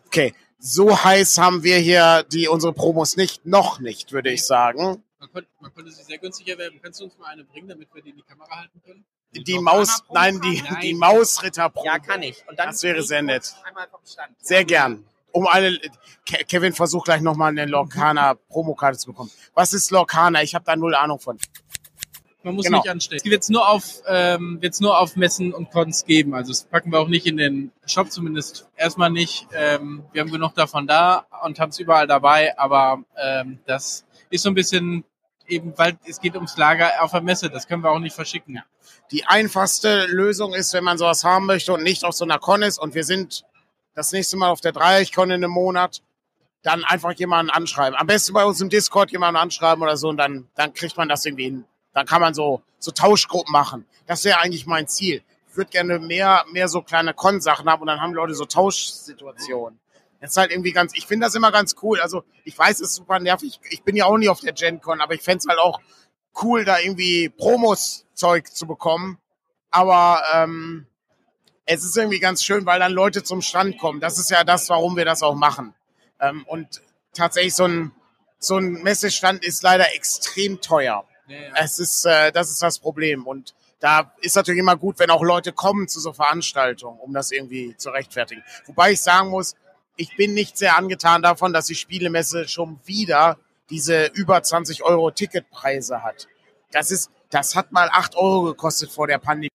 Okay, so heiß haben wir hier die unsere Promos nicht, noch nicht, würde ich sagen. Man konnte, man konnte sie sehr günstig erwerben. Kannst du uns mal eine bringen, damit wir die in die Kamera halten können? Die Maus, nein, die, Nein. die Mausritter Ja, kann ich. Und dann Das wäre sehr nett. Einmal vom Stand. Sehr gern. Um eine, Ke- Kevin versucht gleich nochmal eine Lorcana Promokarte zu bekommen. Was ist Lorcana? Ich habe da null Ahnung von. Man muss Genau. nicht anstellen. Es wird es nur auf, ähm, wird's nur auf Messen und Cons geben. Also das packen wir auch nicht in den Shop zumindest. Erstmal nicht. Ähm, wir haben genug davon da und haben es überall dabei. Aber ähm, das ist so ein bisschen eben, weil es geht ums Lager auf der Messe. Das können wir auch nicht verschicken. Die einfachste Lösung ist, wenn man sowas haben möchte und nicht auf so einer Con ist und wir sind das nächste Mal auf der Dreieckcon in einem Monat, dann einfach jemanden anschreiben. Am besten bei uns im Discord jemanden anschreiben oder so und dann, dann kriegt man das irgendwie hin. Dann kann man so, so Tauschgruppen machen. Das wäre eigentlich mein Ziel. Ich würde gerne mehr, mehr so kleine Con-Sachen haben und dann haben Leute so Tauschsituationen. Das ist halt irgendwie ganz, ich finde das immer ganz cool. Also ich weiß, es ist super nervig. Ich bin ja auch nie auf der GenCon, aber ich fände es halt auch cool, da irgendwie Promos-Zeug zu bekommen. Aber ähm, es ist irgendwie ganz schön, weil dann Leute zum Stand kommen. Das ist ja das, warum wir das auch machen. Ähm, und tatsächlich so ein, so ein Messestand ist leider extrem teuer. Ja, ja. Es ist, äh, das ist das Problem. Und da ist natürlich immer gut, wenn auch Leute kommen zu so Veranstaltungen, um das irgendwie zu rechtfertigen. Wobei ich sagen muss, ich bin nicht sehr angetan davon, dass die Spielemesse schon wieder diese über 20 Euro Ticketpreise hat. Das ist, das hat mal 8 Euro gekostet vor der Pandemie.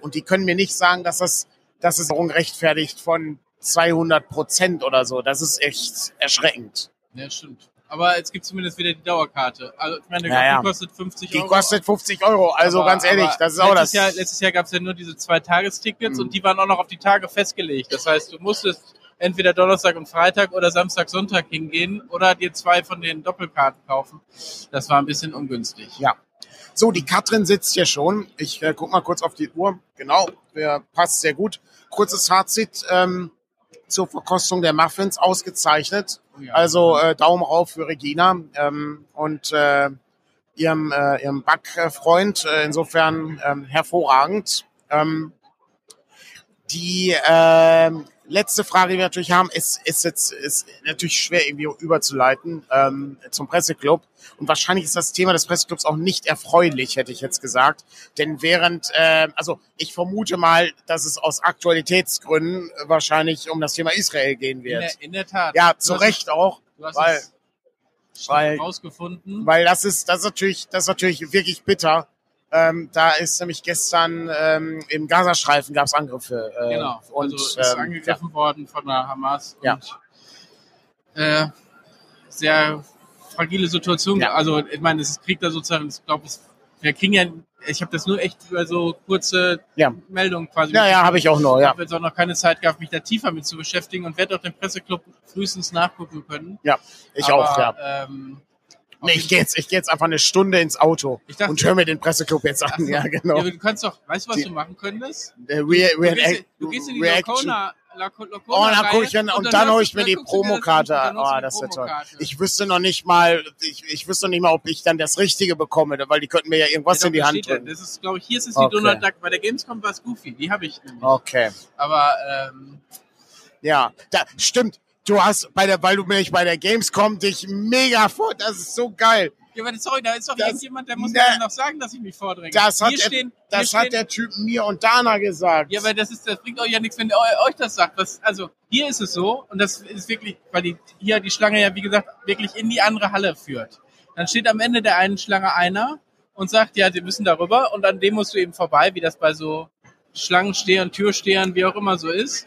Und die können mir nicht sagen, dass das, dass es ungerechtfertigt von 200 Prozent oder so. Das ist echt erschreckend. ja, stimmt. Aber es gibt zumindest wieder die Dauerkarte. Also ich meine, Ja, ja. die kostet 50 Die Euro. kostet 50 Euro. Also Aber- ganz ehrlich, das ist auch das. letztes Jahr, letztes Jahr gab es ja nur diese zwei Tagestickets Mhm. und die waren auch noch auf die Tage festgelegt. Das heißt, du musstest entweder Donnerstag und Freitag oder Samstag, Sonntag hingehen oder dir zwei von den Doppelkarten kaufen. Das war ein bisschen ungünstig. Ja. So, die Katrin sitzt hier schon. Ich äh, guck mal kurz auf die Uhr. Genau, der passt sehr gut. Kurzes Fazit ähm, zur Verkostung der Muffins ausgezeichnet. Ja. Also äh, Daumen rauf für Regina ähm, und äh, ihrem, äh, ihrem Backfreund. Äh, insofern ähm, hervorragend. Ähm, die ähm, letzte Frage, die wir natürlich haben, ist, ist jetzt ist natürlich schwer irgendwie überzuleiten ähm, zum Presseclub. Und wahrscheinlich ist das Thema des Presseclubs auch nicht erfreulich, hätte ich jetzt gesagt. Denn während, äh, also ich vermute mal, dass es aus Aktualitätsgründen wahrscheinlich um das Thema Israel gehen in, wird. der, in der Tat. Ja, zu Recht auch, du hast weil, weil- rausgefunden. weil das ist, das ist natürlich, das ist natürlich wirklich bitter. Ähm, da ist nämlich gestern ähm, im Gazastreifen gab es Angriffe. Äh, genau. Und, also ist ähm, angegriffen worden von der Hamas. Ja. Und, äh, sehr fragile Situation. Ja. Also ich meine, es ist Krieg da sozusagen, ich glaube, wir kriegen ja, ich habe das nur echt über so kurze Ja. Meldungen quasi. Ja, ja, habe ich auch noch, Ich ja. habe jetzt auch noch keine Zeit gehabt, mich da tiefer mit zu beschäftigen und werde auch den Presseclub frühestens nachgucken können. Ja, ich Aber, auch, ja. Ähm, Nee, ich gehe jetzt, ich geh jetzt einfach eine Stunde ins Auto dachte- und höre mir den Presseclub jetzt an. Ja, genau. Ja, du kannst doch, weißt du, was Die- du machen könntest? Äh, Re Du Re gehst, du gehst in die Reaction. Locona, Laco- Locona Oh, dann Reihe guck ich hin und dann hörst hole du- ich mir dann die du Promokarte an und dann Oh, das du wäre die toll. Ich wüsste noch nicht mal, ich, ich wüsste noch nicht mal, ob ich dann das Richtige bekomme, weil die könnten mir ja irgendwas Ja, in die Hand drücken. Das ist, glaube ich, hier ist es die Okay. Donald Duck. Bei der Gamescom war es Goofy. Die habe ich nämlich. Okay. Aber ähm, Ja, da, stimmt. Du hast bei der, weil du nämlich bei der Gamescom dich mega vor, das ist so geil. ja, aber sorry, da ist doch Das- irgendjemand, der muss Ne. mir noch sagen, dass ich mich vordränge. Das hat, hier er, stehen, das hat stehen, der Typ mir und Dana gesagt. Ja, aber das ist, das bringt euch ja nichts, wenn der eu- euch das sagt. Das, also hier ist es so und das ist wirklich, weil die hier die Schlange ja wie gesagt wirklich in die andere Halle führt. Dann steht am Ende der einen Schlange einer und sagt, ja, sie müssen darüber und an dem musst du eben vorbei, wie das bei so Schlangenstehern, Türstehern, wie auch immer so ist.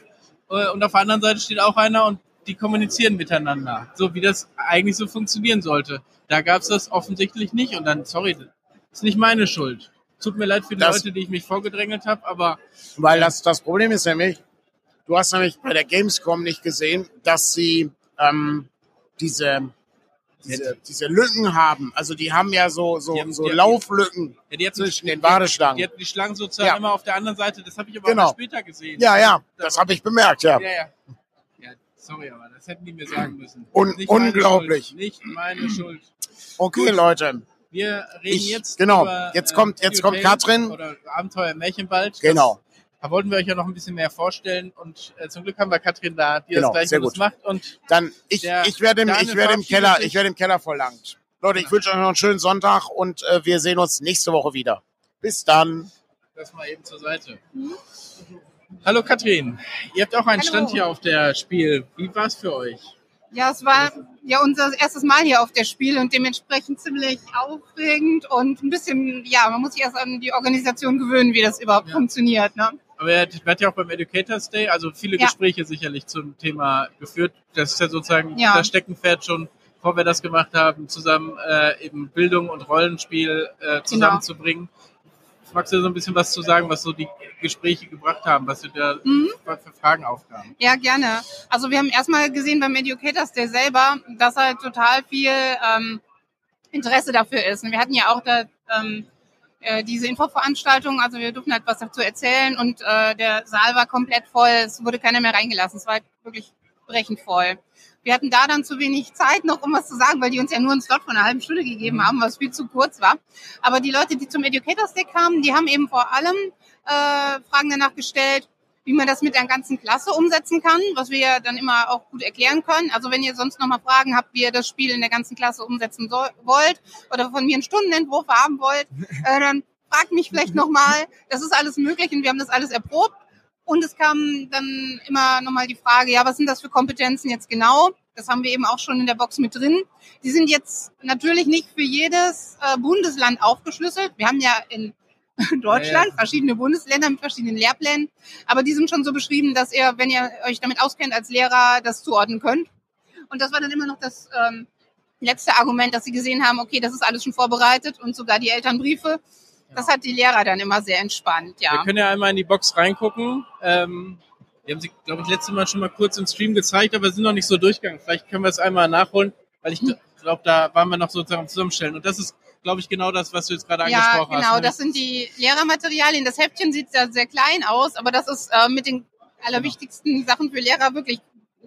Äh, Und auf der anderen Seite steht auch einer und die kommunizieren miteinander, so wie das eigentlich so funktionieren sollte. Da gab es das offensichtlich nicht und dann, sorry, ist nicht meine Schuld. Tut mir leid für die Das- Leute, die ich mich vorgedrängelt habe, aber Weil das, das Problem ist nämlich, du hast nämlich bei der Gamescom nicht gesehen, dass sie ähm, diese, diese, diese Lücken haben. Also die haben ja so, so, Die haben- so die Luftlücken ja, die hatten zwischen den Die Badeschlangen. hatten die Schlangen sozusagen Ja. immer auf der anderen Seite. Das habe ich aber Genau. auch später gesehen. Ja, ja, das habe ich bemerkt, ja. Ja, ja. Sorry, aber das hätten die mir sagen müssen. Un- Nicht meine unglaublich. Schuld. Nicht meine Schuld. Okay, Leute. Wir reden Ich- jetzt genau, über jetzt kommt- jetzt kommt Katrin. Oder Abenteuer Märchenwald. Genau. Das, da wollten wir euch ja noch ein bisschen mehr vorstellen und äh, zum Glück haben wir Katrin da, die Genau, das gleich gut. macht. Und Dann ich, Der ich werde im, ich werde im Keller, ich werde im Keller verlangt. Leute, ich wünsche euch noch einen schönen Sonntag und äh, wir sehen uns nächste Woche wieder. Bis dann. das mal eben zur Seite. Hallo Katrin, ihr habt auch einen Hallo. Stand hier auf der Spiel. Wie war es für euch? Ja, es war ja unser erstes Mal hier auf der Spiel und dementsprechend ziemlich aufregend und ein bisschen, ja, man muss sich erst an die Organisation gewöhnen, wie das überhaupt Ja. funktioniert. Ne? Aber ihr wart ja auch beim Educators Day, also viele Ja. Gespräche sicherlich zum Thema geführt. Das ist ja sozusagen Ja. das Steckenpferd schon, bevor wir das gemacht haben, zusammen äh, eben Bildung und Rollenspiel Genau. äh, zusammenzubringen. Magst du so ein bisschen was zu sagen, was so die Gespräche gebracht haben, was wir da Mhm. für Fragen aufkamen? Ja, gerne. Also wir haben erstmal gesehen beim Educators Day selber, dass halt total viel ähm, Interesse dafür ist. Und wir hatten ja auch da ähm, äh, diese Infoveranstaltung, also wir durften halt was dazu erzählen und äh, der Saal war komplett voll, es wurde keiner mehr reingelassen, es war halt wirklich brechend voll. Wir hatten da dann zu wenig Zeit noch, um was zu sagen, weil die uns ja nur einen Slot von einer halben Stunde gegeben haben, was viel zu kurz war. Aber die Leute, die zum Educators Day kamen, die haben eben vor allem äh, Fragen danach gestellt, wie man das mit der ganzen Klasse umsetzen kann, was wir ja dann immer auch gut erklären können. Also wenn ihr sonst noch mal Fragen habt, wie ihr das Spiel in der ganzen Klasse umsetzen soll, wollt oder von mir einen Stundenentwurf haben wollt, äh, dann fragt mich vielleicht noch mal. Das ist alles möglich und wir haben das alles erprobt. Und es kam dann immer noch mal die Frage, ja, was sind das für Kompetenzen jetzt genau? Das haben wir eben auch schon in der Box mit drin. Die sind jetzt natürlich nicht für jedes äh, Bundesland aufgeschlüsselt. Wir haben ja in Deutschland Ja, ja. verschiedene Bundesländer mit verschiedenen Lehrplänen. Aber die sind schon so beschrieben, dass ihr, wenn ihr euch damit auskennt als Lehrer, das zuordnen könnt. Und das war dann immer noch das ähm, letzte Argument, dass sie gesehen haben, okay, das ist alles schon vorbereitet und sogar die Elternbriefe. Das hat die Lehrer dann immer sehr entspannt, Wir ja. können ja einmal in die Box reingucken. Ähm, wir haben sie, glaube ich, letztes Mal schon mal kurz im Stream gezeigt, aber sind noch nicht so durchgegangen. Vielleicht können wir es einmal nachholen, weil ich glaube, da waren wir noch sozusagen am Zusammenstellen. Und das ist, glaube ich, genau das, was du jetzt gerade Ja, angesprochen hast. genau, ne? das sind die Lehrermaterialien. Das Heftchen sieht ja sehr klein aus, aber das ist äh, mit den allerwichtigsten Sachen für Lehrer wirklich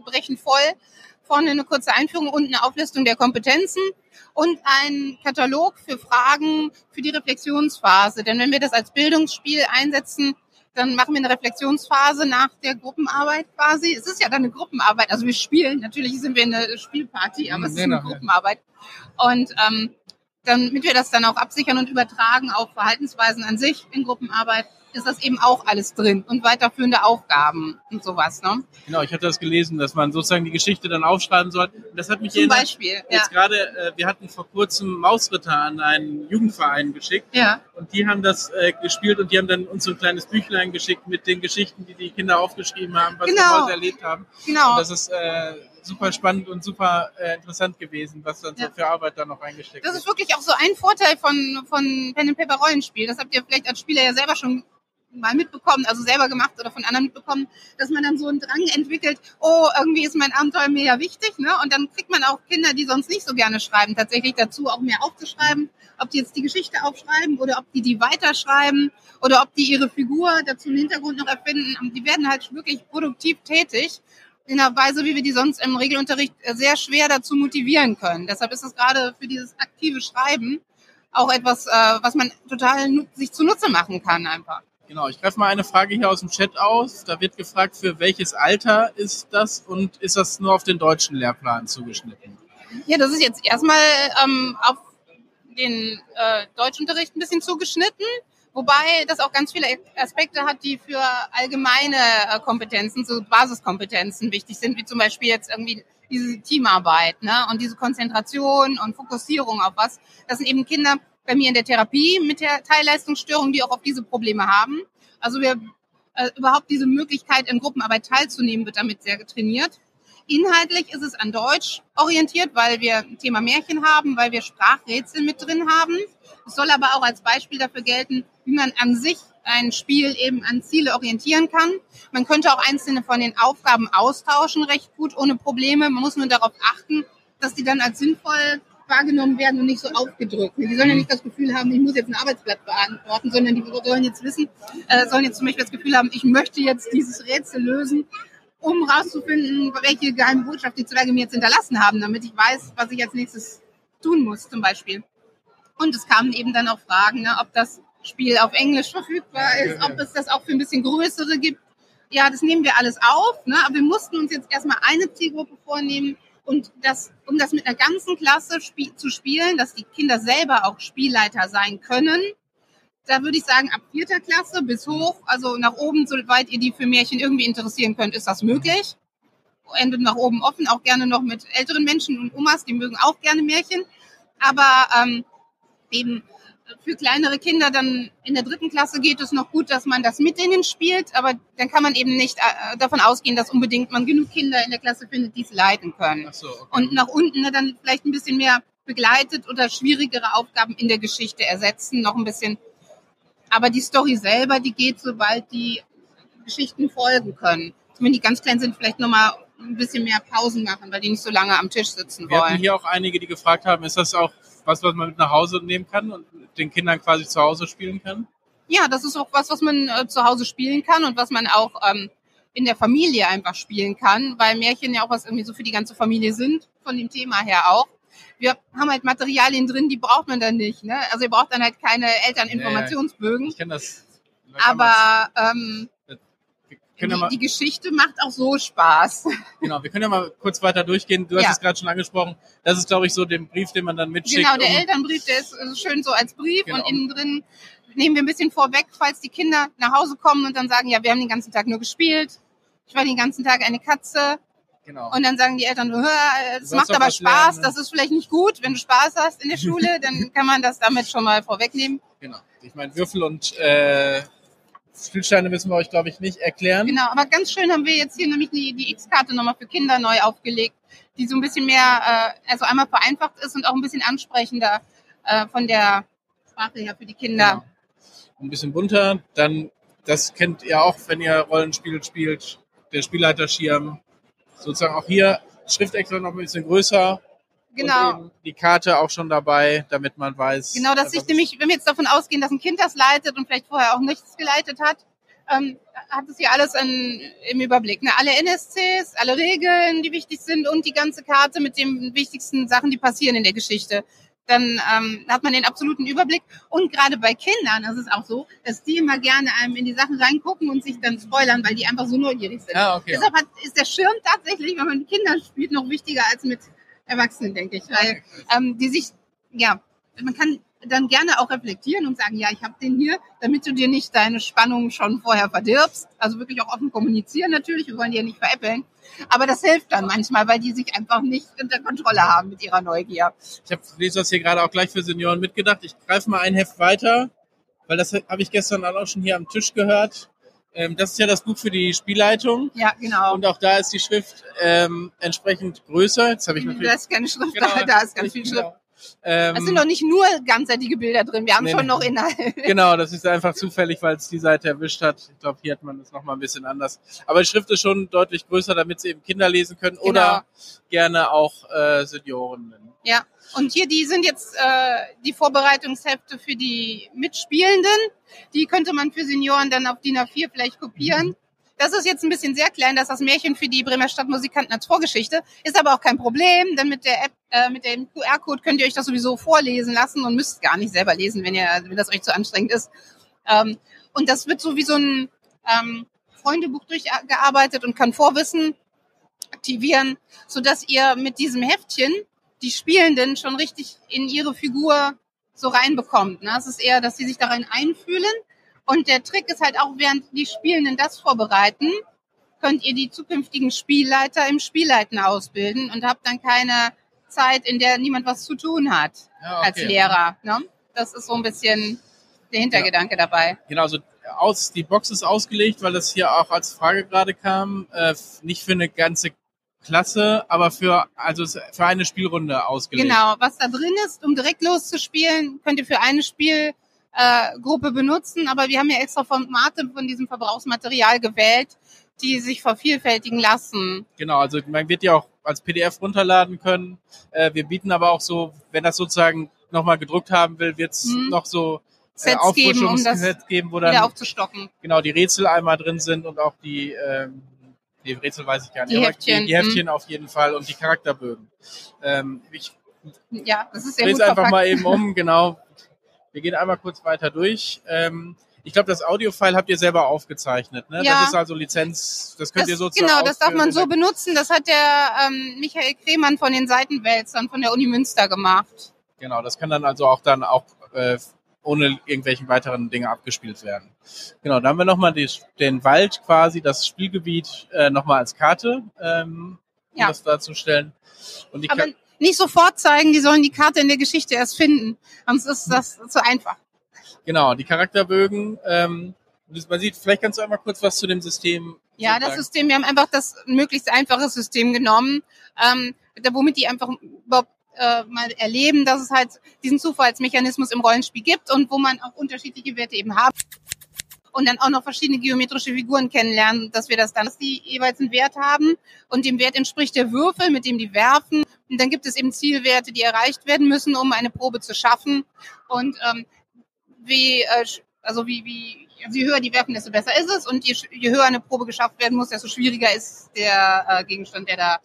brechend voll. Vorne eine kurze Einführung und eine Auflistung der Kompetenzen und ein Katalog für Fragen für die Reflexionsphase. Denn wenn wir das als Bildungsspiel einsetzen, dann machen wir eine Reflexionsphase nach der Gruppenarbeit quasi. Es ist ja dann eine Gruppenarbeit, also wir spielen, natürlich sind wir eine Spielparty, aber es ist eine. Gruppenarbeit. Und ähm, damit wir das dann auch absichern und übertragen auf Verhaltensweisen an sich in Gruppenarbeit, ist das eben auch alles drin und weiterführende Aufgaben und sowas. Ne? Genau, ich hatte das gelesen, dass man sozusagen die Geschichte dann aufschreiben soll. Und das hat mich Zum erinnert, Beispiel. Ja. jetzt gerade, äh, wir hatten vor kurzem Mausritter an einen Jugendverein geschickt. ja, Und die haben das äh, gespielt und die haben dann uns so ein kleines Büchlein geschickt mit den Geschichten, die die Kinder aufgeschrieben haben, was Genau. sie heute erlebt haben. genau. Und das ist äh, super spannend und super äh, interessant gewesen, was dann so Ja. für Arbeit da noch reingesteckt Das ist wirklich auch so ein Vorteil von, von Pen and Paper Rollenspiel. Das habt ihr vielleicht als Spieler ja selber schon mal mitbekommen, also selber gemacht oder von anderen mitbekommen, dass man dann so einen Drang entwickelt, oh, irgendwie ist mein Abenteuer mir ja wichtig, ne? Und dann kriegt man auch Kinder, die sonst nicht so gerne schreiben, tatsächlich dazu auch mehr aufzuschreiben, ob die jetzt die Geschichte aufschreiben oder ob die die weiterschreiben oder ob die ihre Figur dazu einen Hintergrund noch erfinden. Und Die werden halt wirklich produktiv tätig in einer Weise, wie wir die sonst im Regelunterricht sehr schwer dazu motivieren können. Deshalb ist es gerade für dieses aktive Schreiben auch etwas, äh, was man total sich zunutze machen kann einfach. Genau, ich greife mal eine Frage hier aus dem Chat aus. Da wird gefragt, für welches Alter ist das und ist das nur auf den deutschen Lehrplan zugeschnitten? Ja, das ist jetzt erstmal ähm, auf den äh, Deutschunterricht ein bisschen zugeschnitten, wobei das auch ganz viele Aspekte hat, die für allgemeine äh, Kompetenzen, so Basiskompetenzen wichtig sind, wie zum Beispiel jetzt irgendwie diese Teamarbeit ne? und diese Konzentration und Fokussierung auf was. Das sind eben Kinder bei mir in der Therapie mit der Teilleistungsstörung, die auch auf diese Probleme haben. Also wir äh, überhaupt diese Möglichkeit in Gruppenarbeit teilzunehmen, wird damit sehr trainiert. Inhaltlich ist es an Deutsch orientiert, weil wir Thema Märchen haben, weil wir Sprachrätsel mit drin haben. Es soll aber auch als Beispiel dafür gelten, wie man an sich ein Spiel eben an Ziele orientieren kann. Man könnte auch einzelne von den Aufgaben austauschen, recht gut, ohne Probleme. Man muss nur darauf achten, dass die dann als sinnvoll wahrgenommen werden und nicht so aufgedrückt. Die sollen ja nicht das Gefühl haben, ich muss jetzt ein Arbeitsblatt beantworten, sondern die sollen jetzt wissen, äh, sollen jetzt zum Beispiel das Gefühl haben, ich möchte jetzt dieses Rätsel lösen, um rauszufinden, welche geheime Botschaft die Zwerge mir jetzt hinterlassen haben, damit ich weiß, was ich als nächstes tun muss, zum Beispiel. Und es kamen eben dann auch Fragen, ne, ob das Spiel auf Englisch verfügbar ist, ob es das auch für ein bisschen größere gibt. Ja, das nehmen wir alles auf, ne? aber wir mussten uns jetzt erstmal eine Zielgruppe vornehmen und das, um das mit einer ganzen Klasse spie zu spielen, dass die Kinder selber auch Spielleiter sein können. Da würde ich sagen, ab vierter Klasse bis hoch, also nach oben, soweit ihr die für Märchen irgendwie interessieren könnt, ist das möglich. Endet nach oben offen, auch gerne noch mit älteren Menschen und Omas, die mögen auch gerne Märchen. Aber ähm, eben für kleinere Kinder dann in der dritten Klasse geht es noch gut, dass man das mit denen spielt, aber dann kann man eben nicht äh, davon ausgehen, dass unbedingt man genug Kinder in der Klasse findet, die es leiten können. So, okay. Und nach unten ne, dann vielleicht ein bisschen mehr begleitet oder schwierigere Aufgaben in der Geschichte ersetzen, noch ein bisschen. Aber die Story selber, die geht, sobald die Geschichten folgen können. Wenn die ganz klein sind, vielleicht nochmal ein bisschen mehr Pausen machen, weil die nicht so lange am Tisch sitzen Wir hatten wollen. hier auch einige, die gefragt haben, ist das auch was, was man mit nach Hause nehmen kann und den Kindern quasi zu Hause spielen kann? Ja, das ist auch was, was man äh, zu Hause spielen kann und was man auch ähm, in der Familie einfach spielen kann, weil Märchen ja auch was irgendwie so für die ganze Familie sind, von dem Thema her auch. Wir haben halt Materialien drin, die braucht man dann nicht. Ne? Also ihr braucht dann halt keine Elterninformationsbögen. Ich kenne das. Aber ähm, ja mal, die, die Geschichte macht auch so Spaß. genau, wir können ja mal kurz weiter durchgehen. Du hast Ja. es gerade schon angesprochen. Das ist, glaube ich, so den Brief, den man dann mitschickt. Genau, der um, Elternbrief, der ist äh, schön so als Brief Genau. und innen drin nehmen wir ein bisschen vorweg, falls die Kinder nach Hause kommen und dann sagen, ja, wir haben den ganzen Tag nur gespielt. Ich war den ganzen Tag eine Katze. Genau. Und dann sagen die Eltern, "Hör, es macht aber Spaß, lernen, ne?" das ist vielleicht nicht gut. Wenn du Spaß hast in der Schule, dann kann man das damit schon mal vorwegnehmen. genau. Ich meine, Würfel und äh, Spielsteine müssen wir euch, glaube ich, nicht erklären. Genau, aber ganz schön haben wir jetzt hier nämlich die, die X-Karte nochmal für Kinder neu aufgelegt, die so ein bisschen mehr, äh, also einmal vereinfacht ist und auch ein bisschen ansprechender äh, von der Sprache her für die Kinder. Genau. Ein bisschen bunter. Dann, das kennt ihr auch, wenn ihr Rollenspiel spielt, der Spielleiterschirm. Sozusagen auch hier Schrift extra noch ein bisschen größer. Genau. Die Karte auch schon dabei, damit man weiß. Genau, dass sich was nämlich, wenn wir jetzt davon ausgehen, dass ein Kind das leitet und vielleicht vorher auch nichts geleitet hat, ähm, hat es hier alles in, im Überblick. Ne? Alle NSCs, alle Regeln, die wichtig sind und die ganze Karte mit den wichtigsten Sachen, die passieren in der Geschichte. Dann ähm, hat man den absoluten Überblick. Und gerade bei Kindern ist es auch so, dass die immer gerne einem in die Sachen reingucken und sich dann spoilern, weil die einfach so neugierig sind. Ah, okay. Deshalb hat, ist der Schirm tatsächlich, wenn man mit Kindern spielt, noch wichtiger als mit Erwachsenen, denke ich. Weil ähm, die sich, ja, man kann dann gerne auch reflektieren und sagen, ja, ich habe den hier, damit du dir nicht deine Spannung schon vorher verdirbst. Also wirklich auch offen kommunizieren natürlich, wir wollen ja nicht veräppeln. Aber das hilft dann manchmal, weil die sich einfach nicht unter Kontrolle haben mit ihrer Neugier. Ich habe das hier gerade auch gleich für Senioren mitgedacht. Ich greife mal ein Heft weiter, weil das habe ich gestern auch schon hier am Tisch gehört. Ähm, das ist ja das Buch für die Spielleitung. Ja, genau. Und auch da ist die Schrift ähm, entsprechend größer. Jetzt habe ich natürlich. da ist keine Schrift, Genau, da, da ist ganz viel genau. Schrift. Ähm, Es sind doch nicht nur ganzseitige Bilder drin, wir haben Nee, schon nee. noch Inhalt. Genau, das ist einfach zufällig, weil es die Seite erwischt hat. Ich glaube, hier hat man das nochmal ein bisschen anders. Aber die Schrift ist schon deutlich größer, damit sie eben Kinder lesen können Genau. oder gerne auch äh, Senioren. Ja, und hier, die sind jetzt äh, die Vorbereitungshefte für die Mitspielenden. Die könnte man für Senioren dann auf DIN A4 vielleicht kopieren. Das ist jetzt ein bisschen sehr klein, das ist das Märchen für die Bremer Stadtmusikanten als Vorgeschichte. Ist aber auch kein Problem, denn mit der App, äh, mit dem QR-Code könnt ihr euch das sowieso vorlesen lassen und müsst gar nicht selber lesen, wenn ihr, wenn das euch zu anstrengend ist. Ähm, und das wird so wie so ein ähm, Freundebuch durchgearbeitet und kann Vorwissen aktivieren, sodass ihr mit diesem Heftchen die Spielenden schon richtig in ihre Figur so reinbekommt. Ne? Es ist eher, dass sie sich darin einfühlen. Und der Trick ist halt auch, während die Spielenden das vorbereiten, könnt ihr die zukünftigen Spielleiter im Spielleiten ausbilden und habt dann keine Zeit, in der niemand was zu tun hat Ja, als Lehrer. Ne? Das ist so ein bisschen der Hintergedanke dabei. Genau, so aus, die Box ist ausgelegt, weil das hier auch als Frage gerade kam, äh, nicht für eine ganze Klasse, aber für, also für eine Spielrunde ausgelegt. Genau, was da drin ist, um direkt loszuspielen, könnt ihr für eine Spielrunde äh, benutzen, aber wir haben ja extra Formate von diesem Verbrauchsmaterial gewählt, die sich vervielfältigen lassen. Genau, also man wird ja auch als PDF runterladen können. Äh, wir bieten aber auch so, wenn das sozusagen nochmal gedruckt haben will, wird es Mhm. noch so äh, Sets geben, um geben, wo wieder dann aufzustocken. genau die Rätsel einmal drin sind und auch die, ähm, die Rätsel weiß ich gar nicht, Die aber Heftchen, die, Heftchen auf jeden Fall und die Charakterbögen. Ähm, ich Ja, das ist sehr drehe gut es einfach verpackt. mal eben um, genau. Wir gehen einmal kurz weiter durch. Ähm, ich glaube, das Audiofile habt ihr selber aufgezeichnet. Ne? Ja. Das ist also Lizenz, das könnt Das, ihr sozusagen genau, das darf man so benutzen. Das hat der ähm, Michael Kremann von den Seitenwälzern von der Uni Münster gemacht. Genau, das kann dann also auch dann auch äh, ohne irgendwelchen weiteren Dinge abgespielt werden. Genau, dann haben wir nochmal den Wald quasi, das Spielgebiet äh, nochmal als Karte, ähm, um Ja. das darzustellen. Und die Aber Ka- nicht sofort zeigen, die sollen die Karte in der Geschichte erst finden. Sonst ist das zu einfach. genau, die Charakterbögen. Ähm, man sieht, vielleicht kannst du einmal kurz was zu dem System Ja, so das. System, wir haben einfach das möglichst einfache System genommen, ähm, da- womit die einfach überhaupt äh, mal erleben, dass es halt diesen Zufallsmechanismus im Rollenspiel gibt und wo man auch unterschiedliche Werte eben haben und dann auch noch verschiedene geometrische Figuren kennenlernen, dass wir das dann, dass die jeweils einen Wert haben und dem Wert entspricht der Würfel, mit dem die werfen. Und dann gibt es eben Zielwerte, die erreicht werden müssen, um eine Probe zu schaffen. Und ähm, wie, äh, also wie, wie, je höher die werfen, desto besser ist es. Und je, je höher eine Probe geschafft werden muss, desto schwieriger ist der äh, Gegenstand, der da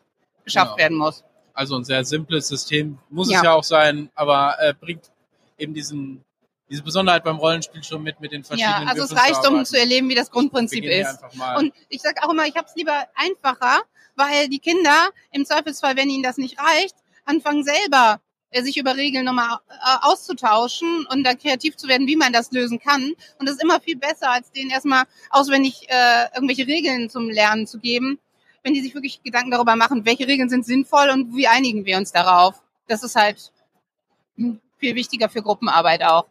geschafft Genau. werden muss. Also ein sehr simples System, muss Ja. es ja auch sein, aber äh, bringt eben diesen, diese Besonderheit beim Rollenspiel schon mit, mit den Ja, verschiedenen also es reicht, um zu erleben, wie das Grundprinzip ist. Und ich sage auch immer, ich habe es lieber einfacher, weil die Kinder im Zweifelsfall, wenn ihnen das nicht reicht, anfangen selber äh, sich über Regeln nochmal äh, auszutauschen und da kreativ zu werden, wie man das lösen kann. Und das ist immer viel besser, als denen erstmal auswendig äh, irgendwelche Regeln zum Lernen zu geben, wenn die sich wirklich Gedanken darüber machen, welche Regeln sind sinnvoll und wie einigen wir uns darauf. Das ist halt viel wichtiger für Gruppenarbeit auch.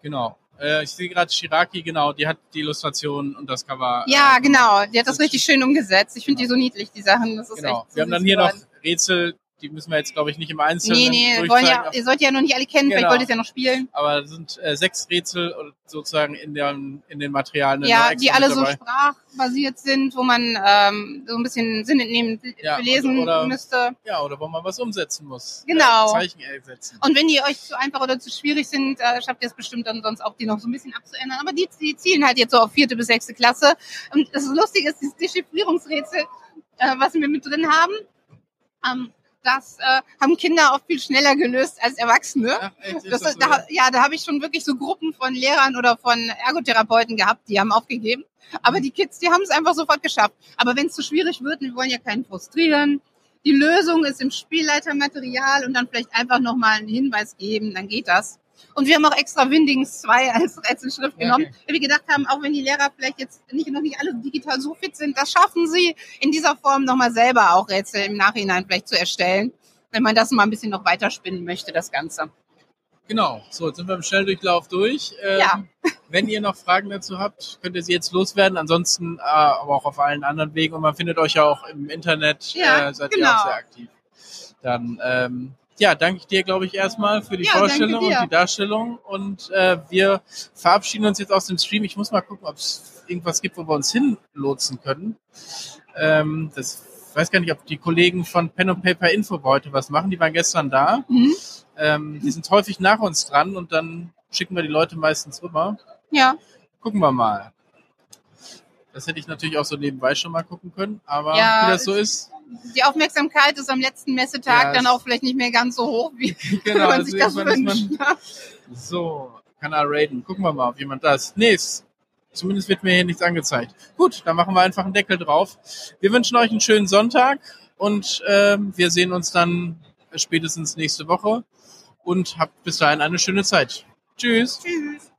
Genau. Äh, ich sehe gerade Shiraki, genau, die hat die Illustration und das Cover. Ja, äh, genau. Die hat das richtig schön umgesetzt. Ich finde die so niedlich, die Sachen. Das ist Genau. echt so Wir haben dann hier noch geworden. Rätsel, die müssen wir jetzt, glaube ich, nicht im Einzelnen Nee, nee, wollen ja, ihr sollt ja noch nicht alle kennen, vielleicht Genau. wollt ihr es ja noch spielen. aber es sind äh, sechs Rätsel sozusagen in, den, in den Materialien. ja, die alle so sprachbasiert sind, wo man ähm, so ein bisschen Sinn entnehmen Ja, lesen oder- oder- müsste. Ja, oder wo man was umsetzen muss. Genau. Äh, Zeichen ersetzen. Und wenn die euch zu einfach oder zu schwierig sind, äh, schafft ihr es bestimmt dann sonst auch, die noch so ein bisschen abzuändern. Aber die, die zielen halt jetzt so auf vierte bis sechste Klasse. Und das Lustige ist, dieses Dechiffrierungsrätsel, äh, was wir mit drin haben, ähm, das äh, haben Kinder auch viel schneller gelöst als Erwachsene. Ach, echt, Das, das so? da, ja, da habe ich schon wirklich so Gruppen von Lehrern oder von Ergotherapeuten gehabt, die haben aufgegeben. Aber die Kids, die haben es einfach sofort geschafft. Aber wenn es zu schwierig wird, wir wollen ja keinen frustrieren. Die Lösung ist im Spielleitermaterial und dann vielleicht einfach nochmal einen Hinweis geben, dann geht das. Und wir haben auch extra Windings 2 als Rätselschrift genommen, okay. weil wir gedacht haben, auch wenn die Lehrer vielleicht jetzt nicht, noch nicht alle digital so fit sind, das schaffen sie in dieser Form nochmal selber auch Rätsel im Nachhinein vielleicht zu erstellen, wenn man das mal ein bisschen noch weiterspinnen möchte, das Ganze. Genau, so, jetzt sind wir im Schnelldurchlauf durch. Ähm, Ja. Wenn ihr noch Fragen dazu habt, könnt ihr sie jetzt loswerden. Ansonsten äh, aber auch auf allen anderen Wegen. Und man findet euch ja auch im Internet, Ja, äh, seid ihr genau. auch sehr aktiv. Dann, ähm, ja, danke ich dir, glaube ich, erstmal für die Ja, Vorstellung und die Darstellung. Und äh, wir verabschieden uns jetzt aus dem Stream. Ich muss mal gucken, ob es irgendwas gibt, wo wir uns hinlotsen können. Ähm, das weiß gar nicht, ob die Kollegen von Pen and Paper Info heute was machen. Die waren gestern da. Mhm. Ähm, die sind häufig nach uns dran und dann schicken wir die Leute meistens rüber. Ja, Gucken wir mal. Das hätte ich natürlich auch so nebenbei schon mal gucken können, aber Ja, wie das so ist, die Aufmerksamkeit ist am letzten Messetag Ja, dann auch vielleicht nicht mehr ganz so hoch, wie genau, man also sich das wünscht. man, so, kann er raiden. Gucken wir mal, ob jemand da ist. Nee, zumindest wird mir hier nichts angezeigt. Gut, dann machen wir einfach einen Deckel drauf. Wir wünschen euch einen schönen Sonntag und ähm, wir sehen uns dann spätestens nächste Woche und habt bis dahin eine schöne Zeit. Tschüss. Tschüss.